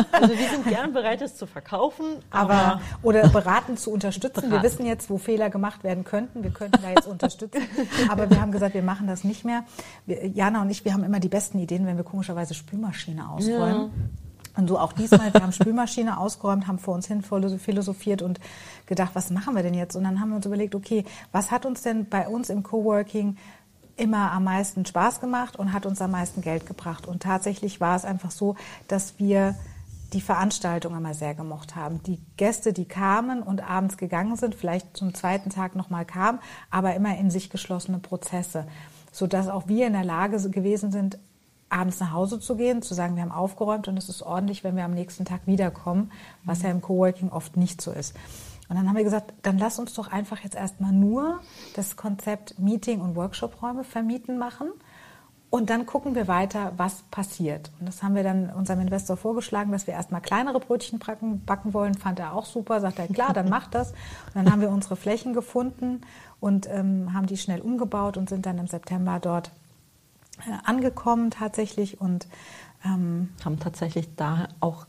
Also wir sind gern bereit, es zu verkaufen, aber, aber oder beraten zu unterstützen. Beraten. Wir wissen jetzt, wo Fehler gemacht werden könnten. Wir könnten da jetzt unterstützen. Aber wir haben gesagt, wir machen das nicht mehr. Wir, Jana und ich, wir haben immer die besten Ideen, wenn wir komischerweise Spülmaschine ausräumen. Ja. Und so auch diesmal, wir haben Spülmaschine ausgeräumt, haben vor uns hin philosophiert und gedacht, was machen wir denn jetzt? Und dann haben wir uns überlegt, okay, was hat uns denn bei uns im Coworking immer am meisten Spaß gemacht und hat uns am meisten Geld gebracht? Und tatsächlich war es einfach so, dass wir die Veranstaltung immer sehr gemocht haben. Die Gäste, die kamen und abends gegangen sind, vielleicht zum zweiten Tag nochmal kamen, aber immer in sich geschlossene Prozesse, sodass auch wir in der Lage gewesen sind, abends nach Hause zu gehen, zu sagen, wir haben aufgeräumt und es ist ordentlich, wenn wir am nächsten Tag wiederkommen, was ja im Coworking oft nicht so ist. Und dann haben wir gesagt, dann lass uns doch einfach jetzt erstmal nur das Konzept Meeting- und Workshop-Räume vermieten machen. Und dann gucken wir weiter, was passiert. Und das haben wir dann unserem Investor vorgeschlagen, dass wir erstmal kleinere Brötchen backen, wollen. Fand er auch super. Sagt er, klar, dann macht das. Und dann haben wir unsere Flächen gefunden und ähm, haben die schnell umgebaut und sind dann im September dort angekommen tatsächlich und ähm, haben tatsächlich da auch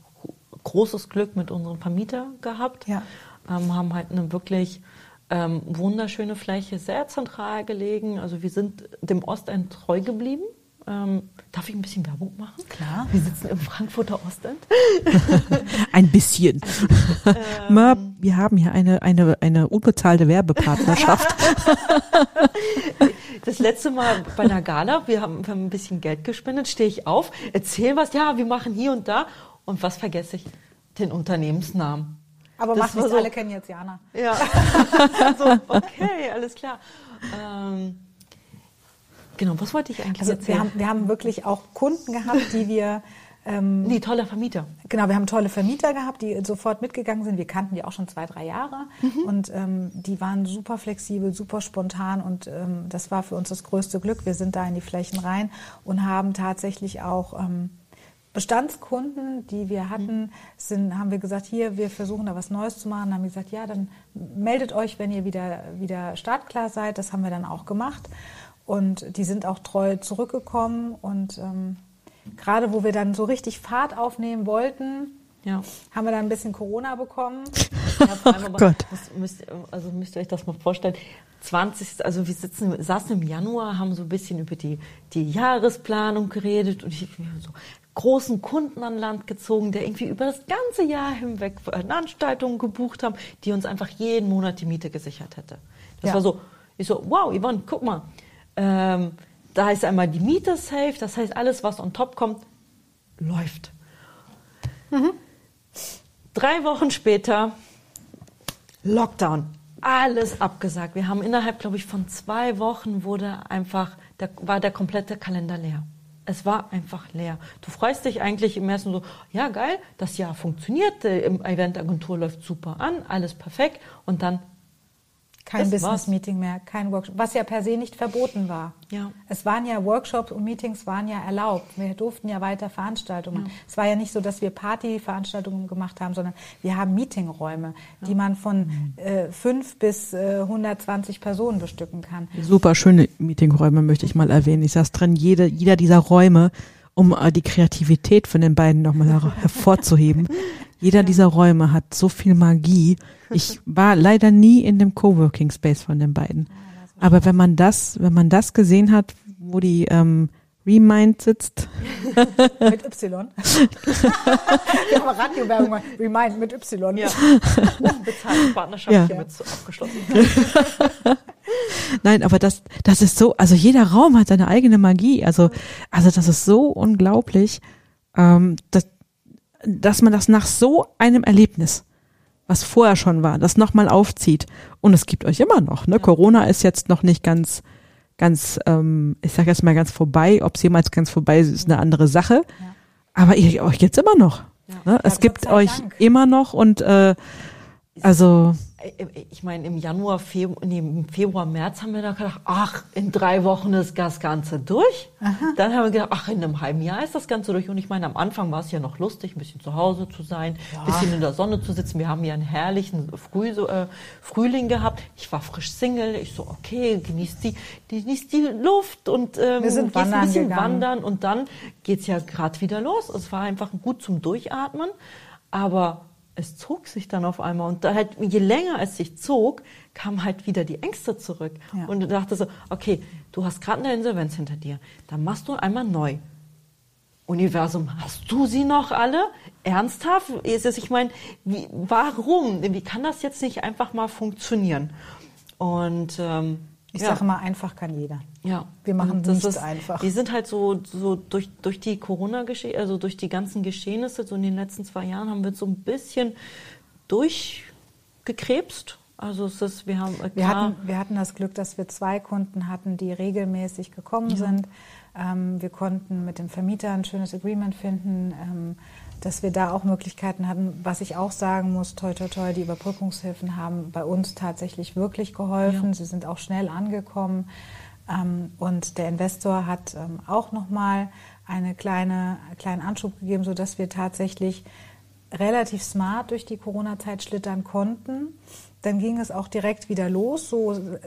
großes Glück mit unserem Vermieter gehabt. Ja. Ähm, haben halt eine wirklich ähm, wunderschöne Fläche, sehr zentral gelegen. Also wir sind dem Ostend treu geblieben. Ähm, darf ich ein bisschen Werbung machen? Klar. Wir sitzen im Frankfurter Ostend. ein bisschen. Ähm, wir haben hier eine, eine, eine unbezahlte Werbepartnerschaft. das letzte Mal bei einer Gala, wir haben, wir haben ein bisschen Geld gespendet, stehe ich auf, erzähle was, ja, wir machen hier und da. Und was vergesse ich? Den Unternehmensnamen. Aber das macht nichts, so, alle kennen jetzt Jana. Ja. so, okay, alles klar. Ähm, genau, was wollte ich eigentlich also erzählen? Wir haben, wir haben wirklich auch Kunden gehabt, die wir ähm, nee, tolle Vermieter. Genau, wir haben tolle Vermieter gehabt, die sofort mitgegangen sind. Wir kannten die auch schon zwei, drei Jahre mhm. und ähm, die waren super flexibel, super spontan und ähm, das war für uns das größte Glück. Wir sind da in die Flächen rein und haben tatsächlich auch ähm, Bestandskunden, die wir hatten, sind, haben wir gesagt, hier, wir versuchen da was Neues zu machen. Dann haben wir gesagt, ja, dann meldet euch, wenn ihr wieder, wieder startklar seid. Das haben wir dann auch gemacht. Und die sind auch treu zurückgekommen und ähm, gerade wo wir dann so richtig Fahrt aufnehmen wollten, ja. haben wir dann ein bisschen Corona bekommen. Ja, oh Gott. Müsst, also müsst ihr euch das mal vorstellen. 20, also wir sitzen, saßen im Januar, haben so ein bisschen über die, die Jahresplanung geredet und ich so großen Kunden an Land gezogen, der irgendwie über das ganze Jahr hinweg Veranstaltungen gebucht haben, die uns einfach jeden Monat die Miete gesichert hätte. Das ja. war so, ich so, wow, Yvonne, guck mal, ähm, da ist einmal die Miete safe, das heißt, alles, was on top kommt, läuft. Mhm. Drei Wochen später, Lockdown. Alles abgesagt. Wir haben innerhalb, glaube ich, von zwei Wochen wurde einfach, der, war der komplette Kalender leer. Es war einfach leer. Du freust dich eigentlich im ersten so, ja geil, das Jahr funktioniert, die Eventagentur läuft super an, alles perfekt und dann kein Business-Meeting mehr, kein Workshop, was ja per se nicht verboten war. Ja. Es waren ja Workshops und Meetings waren ja erlaubt. Wir durften ja weiter Veranstaltungen. Ja. Es war ja nicht so, dass wir Partyveranstaltungen gemacht haben, sondern wir haben Meetingräume, ja. die man von äh, fünf bis äh, 120 Personen bestücken kann. Super schöne Meetingräume möchte ich mal erwähnen. Ich saß drin, jede, jeder dieser Räume um äh, die Kreativität von den beiden nochmal hervorzuheben. Jeder dieser Räume hat so viel Magie. Ich war leider nie in dem Coworking Space von den beiden. Aber wenn man das, wenn man das gesehen hat, wo die ähm, Remind sitzt. mit Y. Wir haben Radiowerbung Remind mit Y. Ja. Unbezahlte Partnerschaft ja. hiermit abgeschlossen. Nein, aber das, das ist so, also jeder Raum hat seine eigene Magie. Also, also das ist so unglaublich, ähm, dass, dass man das nach so einem Erlebnis, was vorher schon war, das nochmal aufzieht. Und es gibt euch immer noch. Ne? Ja. Corona ist jetzt noch nicht ganz, ganz, ähm, ich sage jetzt mal ganz vorbei. Ob es jemals ganz vorbei ist, ist eine andere Sache. Ja. Aber ihr, euch geht's immer noch. Ja. Ne? es gibt euch Dank. immer noch und äh, also ich meine, im Januar, Februar, nee, im Februar, März haben wir da gedacht, ach, in drei Wochen ist das Ganze durch. Aha. Dann haben wir gedacht, ach, in einem halben Jahr ist das Ganze durch. Und ich meine, am Anfang war es ja noch lustig, ein bisschen zu Hause zu sein, ein ja. bisschen in der Sonne zu sitzen. Wir haben ja einen herrlichen Früh, so, äh, Frühling gehabt. Ich war frisch Single. Ich so, okay, genießt die, genießt die Luft und ähm, wir sind wandern ein bisschen gegangen. wandern. Und dann geht's ja gerade wieder los. Es war einfach gut zum Durchatmen. Aber es zog sich dann auf einmal und da halt, je länger es sich zog, kam halt wieder die Ängste zurück. Ja. Und du dachte so, okay, du hast gerade eine Insolvenz hinter dir, dann machst du einmal neu. Universum, hast du sie noch alle? Ernsthaft? Ich meine, warum? Wie kann das jetzt nicht einfach mal funktionieren? Und ähm, ich ja. sage mal, einfach kann jeder. Ja. Wir machen das nicht ist, einfach. Wir sind halt so, so durch, durch die Corona-Geschehnisse, also durch die ganzen Geschehnisse, so in den letzten zwei Jahren haben wir so ein bisschen durchgekrebst. Also es ist, wir haben wir hatten, wir hatten das Glück, dass wir zwei Kunden hatten, die regelmäßig gekommen ja. sind. Ähm, wir konnten mit dem Vermieter ein schönes Agreement finden. Ähm, dass wir da auch Möglichkeiten hatten. Was ich auch sagen muss, toi, toi, toi, die Überbrückungshilfen haben bei uns tatsächlich wirklich geholfen. Ja. Sie sind auch schnell angekommen. Ähm, und der Investor hat ähm, auch nochmal einen kleine, kleinen Anschub gegeben, sodass wir tatsächlich relativ smart durch die Corona-Zeit schlittern konnten. Dann ging es auch direkt wieder los. So äh,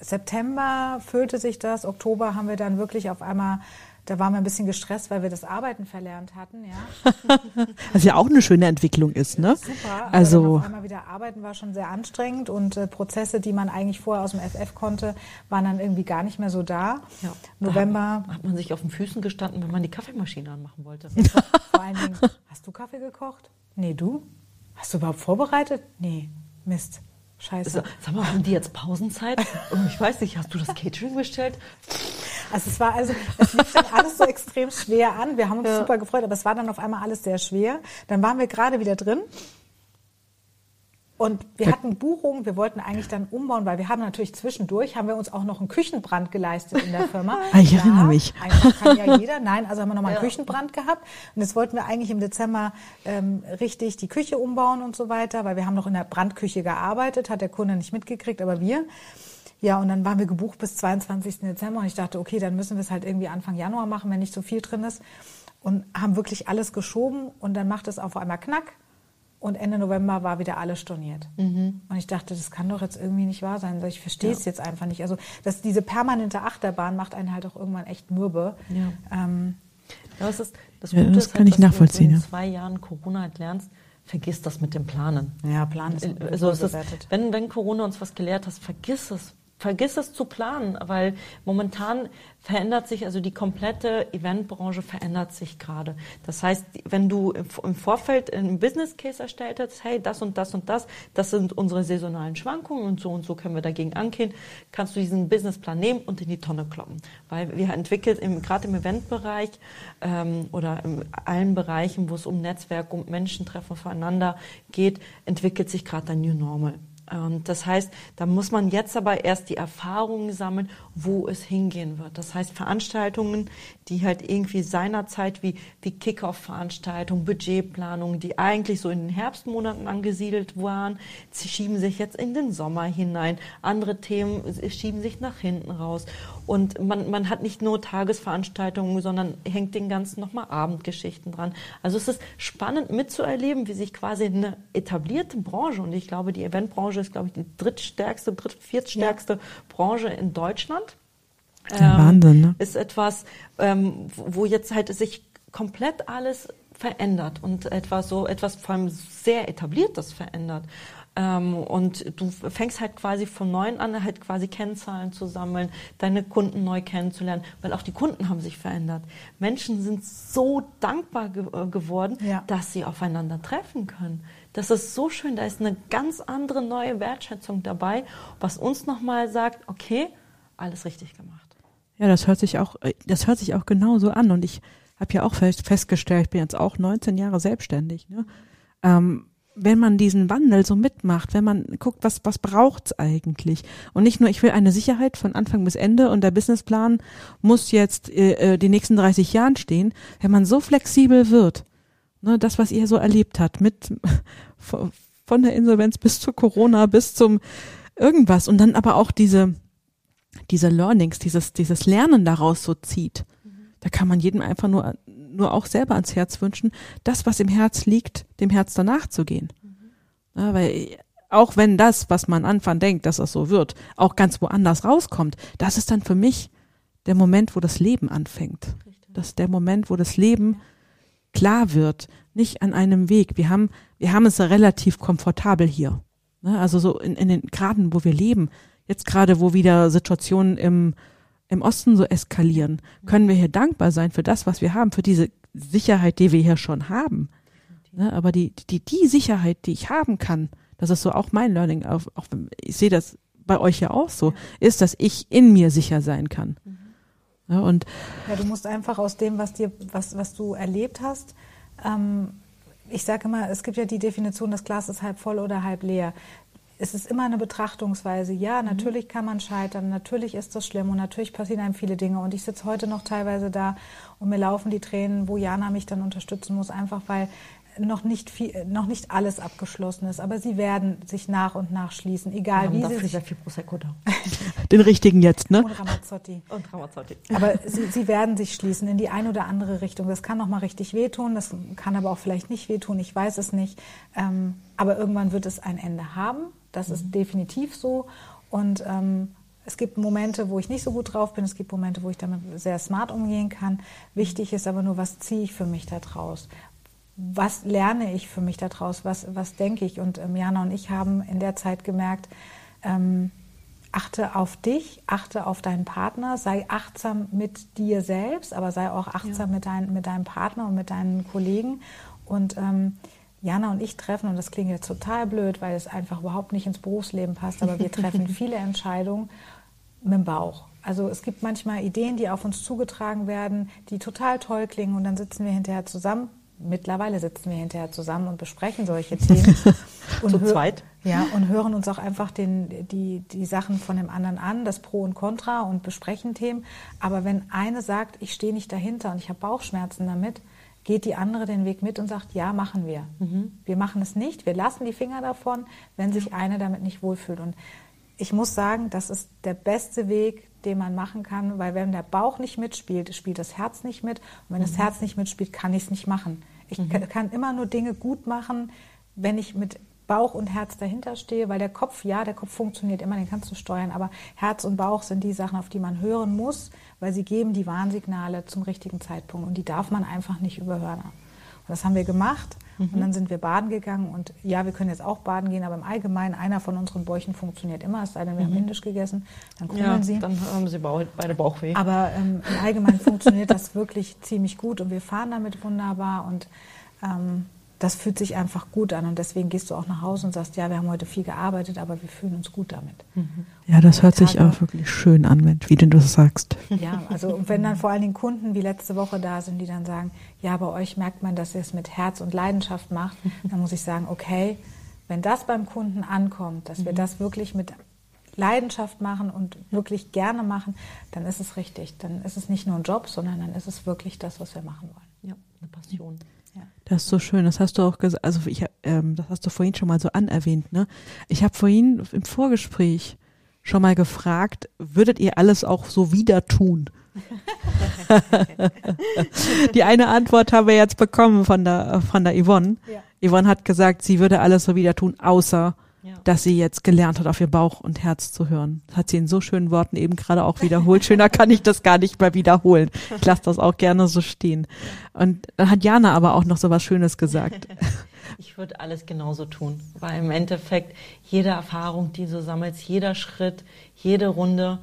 September füllte sich das, Oktober haben wir dann wirklich auf einmal da waren wir ein bisschen gestresst, weil wir das Arbeiten verlernt hatten, ja. Was ja auch eine schöne Entwicklung ist, ne? Super. Also auf einmal wieder arbeiten war schon sehr anstrengend und äh, Prozesse, die man eigentlich vorher aus dem FF konnte, waren dann irgendwie gar nicht mehr so da. Ja. November da hat man sich auf den Füßen gestanden, wenn man die Kaffeemaschine anmachen wollte. Vor allen Dingen, hast du Kaffee gekocht? Nee, du? Hast du überhaupt vorbereitet? Nee, Mist. Scheiße. Sag mal, haben die jetzt Pausenzeit? Oh, ich weiß nicht, hast du das Catering bestellt? Also es war also, es lief dann alles so extrem schwer an. Wir haben uns ja. super gefreut, aber es war dann auf einmal alles sehr schwer. Dann waren wir gerade wieder drin. Und wir hatten Buchungen, wir wollten eigentlich dann umbauen, weil wir haben natürlich zwischendurch, haben wir uns auch noch einen Küchenbrand geleistet in der Firma. ah, ich erinnere mich. Einfach kann ja jeder. Nein, also haben wir nochmal einen ja. Küchenbrand gehabt. Und jetzt wollten wir eigentlich im Dezember ähm, richtig die Küche umbauen und so weiter, weil wir haben noch in der Brandküche gearbeitet, hat der Kunde nicht mitgekriegt, aber wir. Ja, und dann waren wir gebucht bis 22. Dezember und ich dachte, okay, dann müssen wir es halt irgendwie Anfang Januar machen, wenn nicht so viel drin ist. Und haben wirklich alles geschoben und dann macht es auf einmal Knack und Ende November war wieder alles storniert. Mhm. Und ich dachte, das kann doch jetzt irgendwie nicht wahr sein. Ich verstehe es ja. jetzt einfach nicht. Also dass diese permanente Achterbahn macht einen halt auch irgendwann echt mürbe. Ja. Ähm, ja, das, ist, das, ja, das kann halt, ich nachvollziehen. Wenn du in zwei Jahren Corona halt lernst, vergiss das mit dem Planen. Ja, Plan ist, also ist wenn, wenn Corona uns was gelehrt hat, vergiss es vergiss es zu planen, weil momentan verändert sich, also die komplette Eventbranche verändert sich gerade. Das heißt, wenn du im Vorfeld einen Business Case erstellt hast, hey, das und das und das, das sind unsere saisonalen Schwankungen und so und so können wir dagegen angehen, kannst du diesen Businessplan nehmen und in die Tonne kloppen. Weil wir entwickelt im, gerade im Eventbereich ähm, oder in allen Bereichen, wo es um Netzwerk, um Menschen treffen voneinander geht, entwickelt sich gerade ein New Normal. Und das heißt, da muss man jetzt aber erst die Erfahrungen sammeln, wo es hingehen wird. Das heißt, Veranstaltungen, die halt irgendwie seinerzeit wie, wie Kick-Off-Veranstaltungen, Budgetplanungen, die eigentlich so in den Herbstmonaten angesiedelt waren, schieben sich jetzt in den Sommer hinein. Andere Themen schieben sich nach hinten raus. Und man, man hat nicht nur Tagesveranstaltungen, sondern hängt den ganzen nochmal Abendgeschichten dran. Also es ist spannend mitzuerleben, wie sich quasi eine etablierte Branche, und ich glaube, die Eventbranche ist, glaube ich, die drittstärkste, dritt, viertstärkste ja. Branche in Deutschland. Ja, ähm, Wahnsinn, ne? Ist etwas, ähm, wo jetzt halt sich komplett alles verändert und etwas so, etwas vor allem sehr etabliertes verändert. Ähm, und du fängst halt quasi von neuem an, halt quasi Kennzahlen zu sammeln, deine Kunden neu kennenzulernen, weil auch die Kunden haben sich verändert. Menschen sind so dankbar ge äh, geworden, ja. dass sie aufeinander treffen können. Das ist so schön, da ist eine ganz andere neue Wertschätzung dabei, was uns nochmal sagt, okay, alles richtig gemacht. Ja, das hört sich auch, äh, das hört sich auch genauso an. Und ich habe ja auch festgestellt, ich bin jetzt auch 19 Jahre selbstständig. Ne? Ähm, wenn man diesen Wandel so mitmacht, wenn man guckt, was, was braucht's eigentlich? Und nicht nur, ich will eine Sicherheit von Anfang bis Ende und der Businessplan muss jetzt äh, äh die nächsten 30 Jahren stehen. Wenn man so flexibel wird, ne, das, was ihr so erlebt habt, mit von der Insolvenz bis zu Corona, bis zum irgendwas und dann aber auch diese, diese Learnings, dieses, dieses Lernen daraus so zieht. Da kann man jedem einfach nur nur auch selber ans Herz wünschen, das, was im Herz liegt, dem Herz danach zu gehen. Mhm. Ja, weil auch wenn das, was man Anfang denkt, dass das so wird, auch ganz woanders rauskommt, das ist dann für mich der Moment, wo das Leben anfängt. Richtig. Das ist der Moment, wo das Leben klar wird, nicht an einem Weg. Wir haben, wir haben es relativ komfortabel hier. Ne? Also so in, in den Graden, wo wir leben, jetzt gerade, wo wieder Situationen im im Osten so eskalieren, können wir hier dankbar sein für das, was wir haben, für diese Sicherheit, die wir hier schon haben. Ne, aber die, die, die Sicherheit, die ich haben kann, das ist so auch mein Learning, auch, auch ich sehe das bei euch ja auch so, ist, dass ich in mir sicher sein kann. Ja, und ja, du musst einfach aus dem, was dir, was, was du erlebt hast, ähm, ich sage immer, es gibt ja die Definition, das Glas ist halb voll oder halb leer es ist immer eine Betrachtungsweise. Ja, mhm. natürlich kann man scheitern, natürlich ist das schlimm und natürlich passieren einem viele Dinge. Und ich sitze heute noch teilweise da und mir laufen die Tränen, wo Jana mich dann unterstützen muss, einfach weil noch nicht viel, noch nicht alles abgeschlossen ist, aber sie werden sich nach und nach schließen, egal wie sie sehr viel Prosecco da. Den richtigen jetzt, ne? Und Ramazzotti. Und Ramazzotti. Aber sie, sie werden sich schließen in die eine oder andere Richtung. Das kann noch mal richtig wehtun, das kann aber auch vielleicht nicht wehtun. Ich weiß es nicht. Ähm, aber irgendwann wird es ein Ende haben das mhm. ist definitiv so. Und ähm, es gibt Momente, wo ich nicht so gut drauf bin. Es gibt Momente, wo ich damit sehr smart umgehen kann. Wichtig ist aber nur, was ziehe ich für mich da draus? Was lerne ich für mich da draus? Was, was denke ich? Und ähm, Jana und ich haben in der Zeit gemerkt, ähm, achte auf dich, achte auf deinen Partner, sei achtsam mit dir selbst, aber sei auch achtsam ja. mit, dein, mit deinem Partner und mit deinen Kollegen. Und ähm, Jana und ich treffen, und das klingt jetzt total blöd, weil es einfach überhaupt nicht ins Berufsleben passt, aber wir treffen viele Entscheidungen mit dem Bauch. Also es gibt manchmal Ideen, die auf uns zugetragen werden, die total toll klingen und dann sitzen wir hinterher zusammen. Mittlerweile sitzen wir hinterher zusammen und besprechen solche Themen. und Zu zweit? Ja, und hören uns auch einfach den, die, die Sachen von dem anderen an, das Pro und Contra und besprechen Themen. Aber wenn eine sagt, ich stehe nicht dahinter und ich habe Bauchschmerzen damit, geht die andere den Weg mit und sagt, ja, machen wir. Mhm. Wir machen es nicht, wir lassen die Finger davon, wenn sich eine damit nicht wohlfühlt. Und ich muss sagen, das ist der beste Weg, den man machen kann, weil wenn der Bauch nicht mitspielt, spielt das Herz nicht mit. Und wenn mhm. das Herz nicht mitspielt, kann ich es nicht machen. Ich mhm. kann immer nur Dinge gut machen, wenn ich mit Bauch und Herz dahinter stehe, weil der Kopf, ja, der Kopf funktioniert immer, den kannst du steuern, aber Herz und Bauch sind die Sachen, auf die man hören muss, weil sie geben die Warnsignale zum richtigen Zeitpunkt und die darf man einfach nicht überhören. Und das haben wir gemacht mhm. und dann sind wir baden gegangen und ja, wir können jetzt auch baden gehen, aber im Allgemeinen, einer von unseren Bäuchen funktioniert immer, es sei denn, wir mhm. haben indisch gegessen, dann krummeln ja, sie. dann haben sie beide Bauchweh. Aber ähm, im Allgemeinen funktioniert das wirklich ziemlich gut und wir fahren damit wunderbar und ähm, das fühlt sich einfach gut an und deswegen gehst du auch nach Hause und sagst, ja, wir haben heute viel gearbeitet, aber wir fühlen uns gut damit. Mhm. Ja, das hört sich auch wirklich schön an, wie du das sagst. Ja, also und wenn dann vor allen Dingen Kunden wie letzte Woche da sind, die dann sagen, ja, bei euch merkt man, dass ihr es mit Herz und Leidenschaft macht, dann muss ich sagen, okay, wenn das beim Kunden ankommt, dass wir das wirklich mit Leidenschaft machen und wirklich gerne machen, dann ist es richtig. Dann ist es nicht nur ein Job, sondern dann ist es wirklich das, was wir machen wollen. Ja, eine Passion. Das ist so schön. Das hast du auch gesagt. Also ich, ähm, das hast du vorhin schon mal so anerwähnt. Ne? Ich habe vorhin im Vorgespräch schon mal gefragt, würdet ihr alles auch so wieder tun? Die eine Antwort haben wir jetzt bekommen von der von der Yvonne. Ja. Yvonne hat gesagt, sie würde alles so wieder tun, außer Ja. dass sie jetzt gelernt hat, auf ihr Bauch und Herz zu hören. Das hat sie in so schönen Worten eben gerade auch wiederholt. Schöner kann ich das gar nicht mehr wiederholen. Ich lasse das auch gerne so stehen. Und dann hat Jana aber auch noch so was Schönes gesagt. Ich würde alles genauso tun, weil im Endeffekt jede Erfahrung, die du sammelst, jeder Schritt, jede Runde,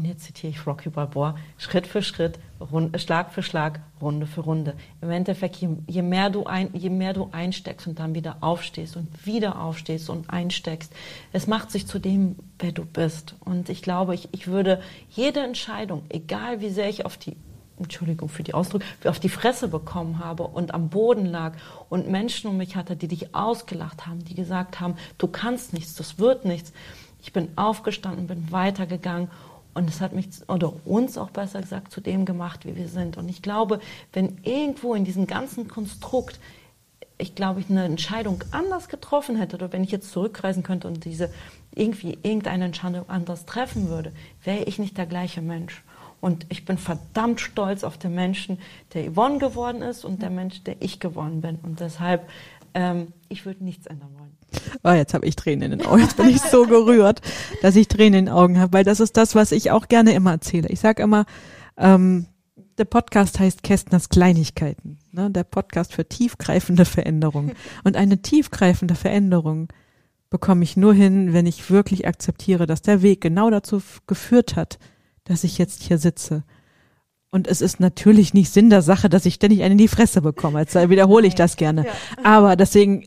und jetzt zitiere ich Rocky Balboa, Schritt für Schritt, Rund, Schlag für Schlag, Runde für Runde. Im Endeffekt, je, je, mehr du ein, je mehr du einsteckst und dann wieder aufstehst und wieder aufstehst und einsteckst, es macht sich zu dem, wer du bist. Und ich glaube, ich, ich würde jede Entscheidung, egal wie sehr ich auf die Entschuldigung für die Ausdruck, auf die Fresse bekommen habe und am Boden lag und Menschen um mich hatte, die dich ausgelacht haben, die gesagt haben, du kannst nichts, das wird nichts. Ich bin aufgestanden, bin weitergegangen und es hat mich oder uns auch besser gesagt zu dem gemacht, wie wir sind. Und ich glaube, wenn irgendwo in diesem ganzen Konstrukt ich glaube, ich eine Entscheidung anders getroffen hätte oder wenn ich jetzt zurückreisen könnte und diese irgendwie irgendeine Entscheidung anders treffen würde, wäre ich nicht der gleiche Mensch. Und ich bin verdammt stolz auf den Menschen, der Yvonne geworden ist und der Mensch, der ich geworden bin. Und deshalb, ähm, ich würde nichts ändern wollen. Oh, jetzt habe ich Tränen in den Augen. Jetzt bin ich so gerührt, dass ich Tränen in den Augen habe, weil das ist das, was ich auch gerne immer erzähle. Ich sage immer, ähm, der Podcast heißt Kästners Kleinigkeiten. Ne? Der Podcast für tiefgreifende Veränderungen. Und eine tiefgreifende Veränderung bekomme ich nur hin, wenn ich wirklich akzeptiere, dass der Weg genau dazu geführt hat, dass ich jetzt hier sitze. Und es ist natürlich nicht Sinn der Sache, dass ich ständig einen in die Fresse bekomme. Jetzt wiederhole ich das gerne. Aber deswegen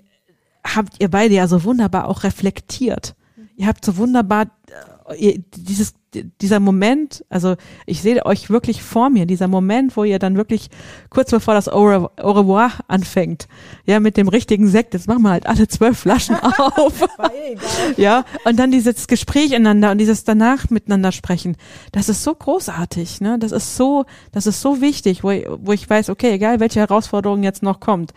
habt ihr beide ja so wunderbar auch reflektiert. Ihr habt so wunderbar dieses dieser Moment, also ich sehe euch wirklich vor mir, dieser Moment, wo ihr dann wirklich kurz bevor das Au re- Au revoir anfängt, ja, mit dem richtigen Sekt, jetzt machen wir halt alle zwölf Flaschen auf. Ja, und dann dieses Gespräch ineinander und dieses danach miteinander sprechen, das ist so großartig, ne? Das ist so, das ist so wichtig, wo, ich- wo ich weiß, okay, egal welche Herausforderung jetzt noch kommt,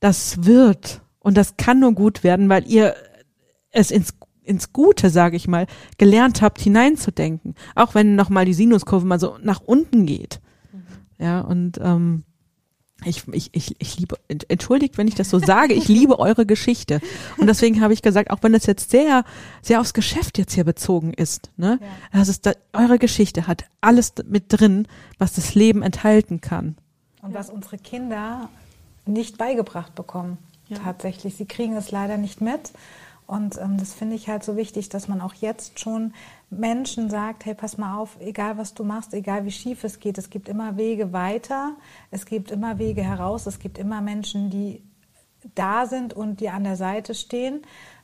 das wird und das kann nur gut werden, weil ihr es ins ins Gute, sage ich mal, gelernt habt, hineinzudenken. Auch wenn nochmal die Sinuskurve mal so nach unten geht. Ja, und ähm, ich, ich, ich, ich liebe, ent- entschuldigt, wenn ich das so sage, ich liebe eure Geschichte. Und deswegen habe ich gesagt, auch wenn das jetzt sehr, sehr aufs Geschäft jetzt hier bezogen ist, ne, das ist da, eure Geschichte hat alles mit drin, was das Leben enthalten kann. Und was unsere Kinder nicht beigebracht bekommen, tatsächlich. Sie kriegen es leider nicht mit. Und ähm, das finde ich halt so wichtig, dass man auch jetzt schon Menschen sagt, hey, pass mal auf, egal was du machst, egal wie schief es geht, es gibt immer Wege weiter, es gibt immer Wege heraus, es gibt immer Menschen, die da sind und dir an der Seite stehen.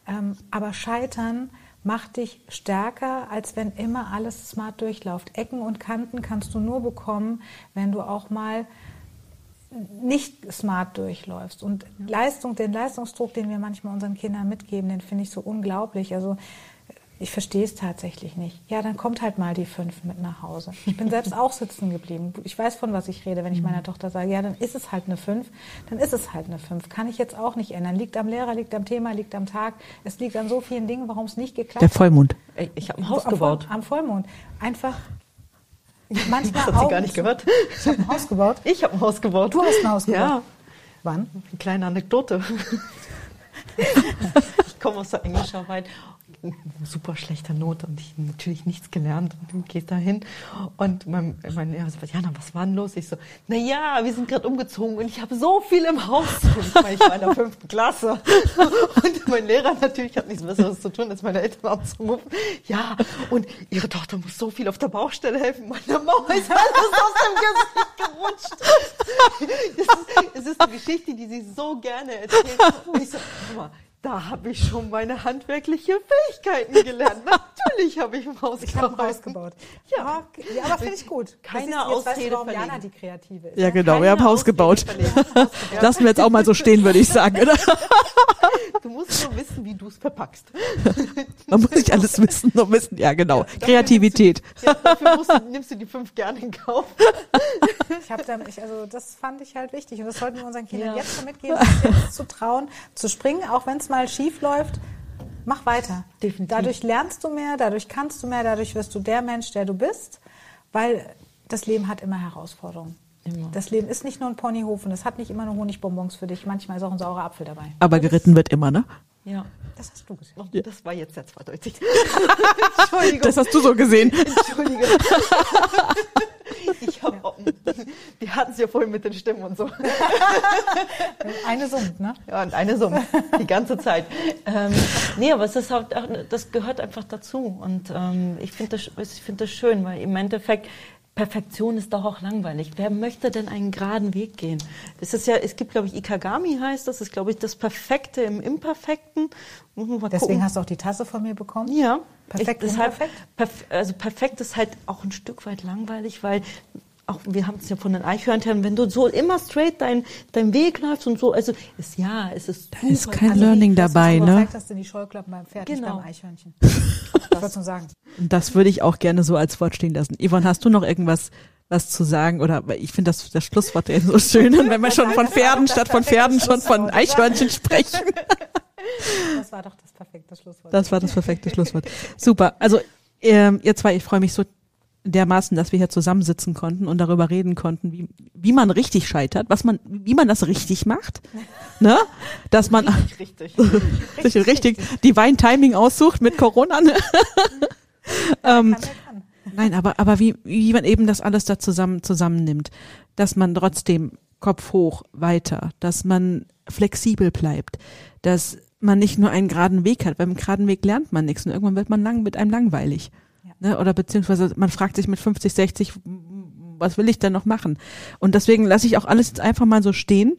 Ähm, aber Scheitern macht dich stärker, als wenn immer alles smart durchläuft. Ecken und Kanten kannst du nur bekommen, wenn du auch mal nicht smart durchläufst. Und Leistung, den Leistungsdruck, den wir manchmal unseren Kindern mitgeben, den finde ich so unglaublich. Also ich verstehe es tatsächlich nicht. Ja, dann kommt halt mal die fünf mit nach Hause. Ich bin selbst auch sitzen geblieben. Ich weiß, von was ich rede, wenn ich meiner Tochter sage, ja, dann ist es halt eine fünf, dann ist es halt eine fünf. Kann ich jetzt auch nicht ändern. Liegt am Lehrer, liegt am Thema, liegt am Tag. Es liegt an so vielen Dingen, warum es nicht geklappt Der Vollmond. Ich habe ein Haus am, gebaut. Am Vollmond. Einfach manchmal Das hat sie gar nicht gehört. Ich habe ein Haus gebaut. Ich habe ein Haus gebaut. Du hast ein Haus gebaut. Ja, Wann? eine kleine Anekdote. ich komme aus der Englischarbeit, super schlechter Note und ich natürlich nichts gelernt. Und dann gehst da hin und mein, mein Lehrer sagt, Jana, was war denn los? Ich so, na ja, wir sind gerade umgezogen und ich habe so viel im Haus. Und ich meine, ich war in der fünften Klasse. Und mein Lehrer natürlich hat nichts Besseres zu tun, als meine Eltern anzurufen. Ja, und ihre Tochter muss so viel auf der Baustelle helfen. Meine Mauer ist alles aus dem Gesicht gerutscht. Das ist, es ist eine Geschichte, die sie so gerne erzählt. Und ich so, guck mal, Da habe ich schon meine handwerkliche Fähigkeiten gelernt. Natürlich habe ich ein Haus Ich habe ein Haus gebaut. Ja. aber, ja, aber finde ich gut. Keine weißt Ausrede du, warum Jana die Kreative ist. Ja, genau. Wir haben ein Haus gebaut. Lassen wir jetzt auch mal so stehen, würde ich sagen. Oder? Du musst nur wissen, wie du es verpackst. Man muss nicht alles wissen, nur wissen. Ja, genau. Kreativität. Ja, dafür musst du, nimmst du die fünf gerne in Kauf. Ich habe da, ich, also das fand ich halt wichtig und das sollten wir unseren Kindern Ja. jetzt schon mitgeben, zu trauen, zu springen, auch wenn es mal schief läuft. Mach weiter. Definitiv. Dadurch lernst du mehr, dadurch kannst du mehr, dadurch wirst du der Mensch, der du bist, weil das Leben hat immer Herausforderungen. Immer. Das Leben ist nicht nur ein Ponyhof und es hat nicht immer nur Honigbonbons für dich. Manchmal ist auch ein saurer Apfel dabei. Aber geritten wird immer, ne? Ja. Das hast du gesehen. Oh, Das war jetzt sehr zweideutig. Entschuldigung. Das hast du so gesehen. Entschuldige. Ich hab, wir hatten es ja vorhin mit den Stimmen und so. Eine summt, ne? Ja, und eine Summe, die ganze Zeit. Ähm, nee, aber es ist halt, auch- das gehört einfach dazu. Und ähm, ich finde das, ich finde das schön, weil im Endeffekt, Perfektion ist doch auch langweilig. Wer möchte denn einen geraden Weg gehen? Es ist ja, es gibt, glaube ich, Ikagami heißt das, ist, glaube ich, das Perfekte im Imperfekten. Deswegen gucken. hast du auch die Tasse von mir bekommen. Ja. Perfekt, ich, deshalb, perf also perfekt ist halt auch ein Stück weit langweilig, weil auch wir haben es ja von den Eichhörnchen, wenn du so immer straight dein, dein Weg läufst und so, also ist ja, es ist Da ist kein Also Learning wie, dass du dabei, ne? Perfekt hast du die Scheuklappen beim Pferd, nicht Genau. beim Eichhörnchen. Ich wollte nur sagen. Das würde ich auch gerne so als Wort stehen lassen. Yvonne, hast du noch irgendwas was zu sagen? Oder weil ich finde das, das Schlusswort ja so schön, wenn wir schon von Pferden statt von Pferden schon von Eichhörnchen sprechen. Das war doch das perfekte Schlusswort. Das war das perfekte Schlusswort. Super. Also ähm, ihr zwei, ich freue mich so dermaßen, dass wir hier zusammensitzen konnten und darüber reden konnten, wie, wie man richtig scheitert, was man, wie man das richtig macht, ne? Dass man Richtig. richtig, richtig Divine Timing aussucht mit Corona. Ne? ähm. Nein, aber, aber wie, wie man eben das alles da zusammen, zusammennimmt, dass man trotzdem Kopf hoch weiter, dass man flexibel bleibt, dass man nicht nur einen geraden Weg hat. Beim geraden Weg lernt man nichts und irgendwann wird man lang mit einem langweilig. Ja. Ne? Oder beziehungsweise man fragt sich mit 50, 60, was will ich denn noch machen? Und deswegen lasse ich auch alles jetzt einfach mal so stehen.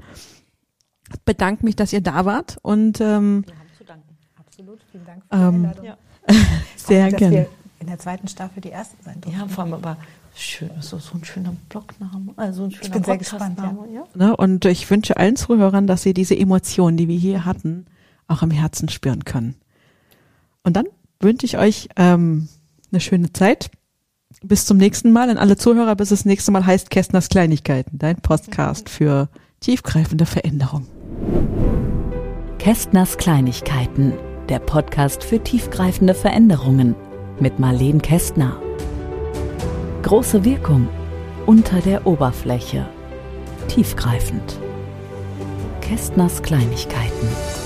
Bedanke mich, dass ihr da wart und ähm, Wir haben zu danken. Absolut. Vielen Dank für die Ähm, Einladung. Ja. sehr dass gerne. wir in der zweiten Staffel die ersten sein durften. Ja, vor allem aber schön, so, so ein schöner Blogname, also ein schöner bin sehr gespannt, Podcastname, ja. Ne? Und ich wünsche allen Zuhörern, dass sie diese Emotionen, die wir hier hatten, auch im Herzen spüren können. Und dann wünsche ich euch ähm, eine schöne Zeit. Bis zum nächsten Mal. An alle Zuhörer, bis das nächste Mal heißt Kästners Kleinigkeiten, dein Podcast für tiefgreifende Veränderung. Kästners Kleinigkeiten, der Podcast für tiefgreifende Veränderungen mit Marleen Kästner. Große Wirkung unter der Oberfläche. Tiefgreifend. Kästners Kleinigkeiten.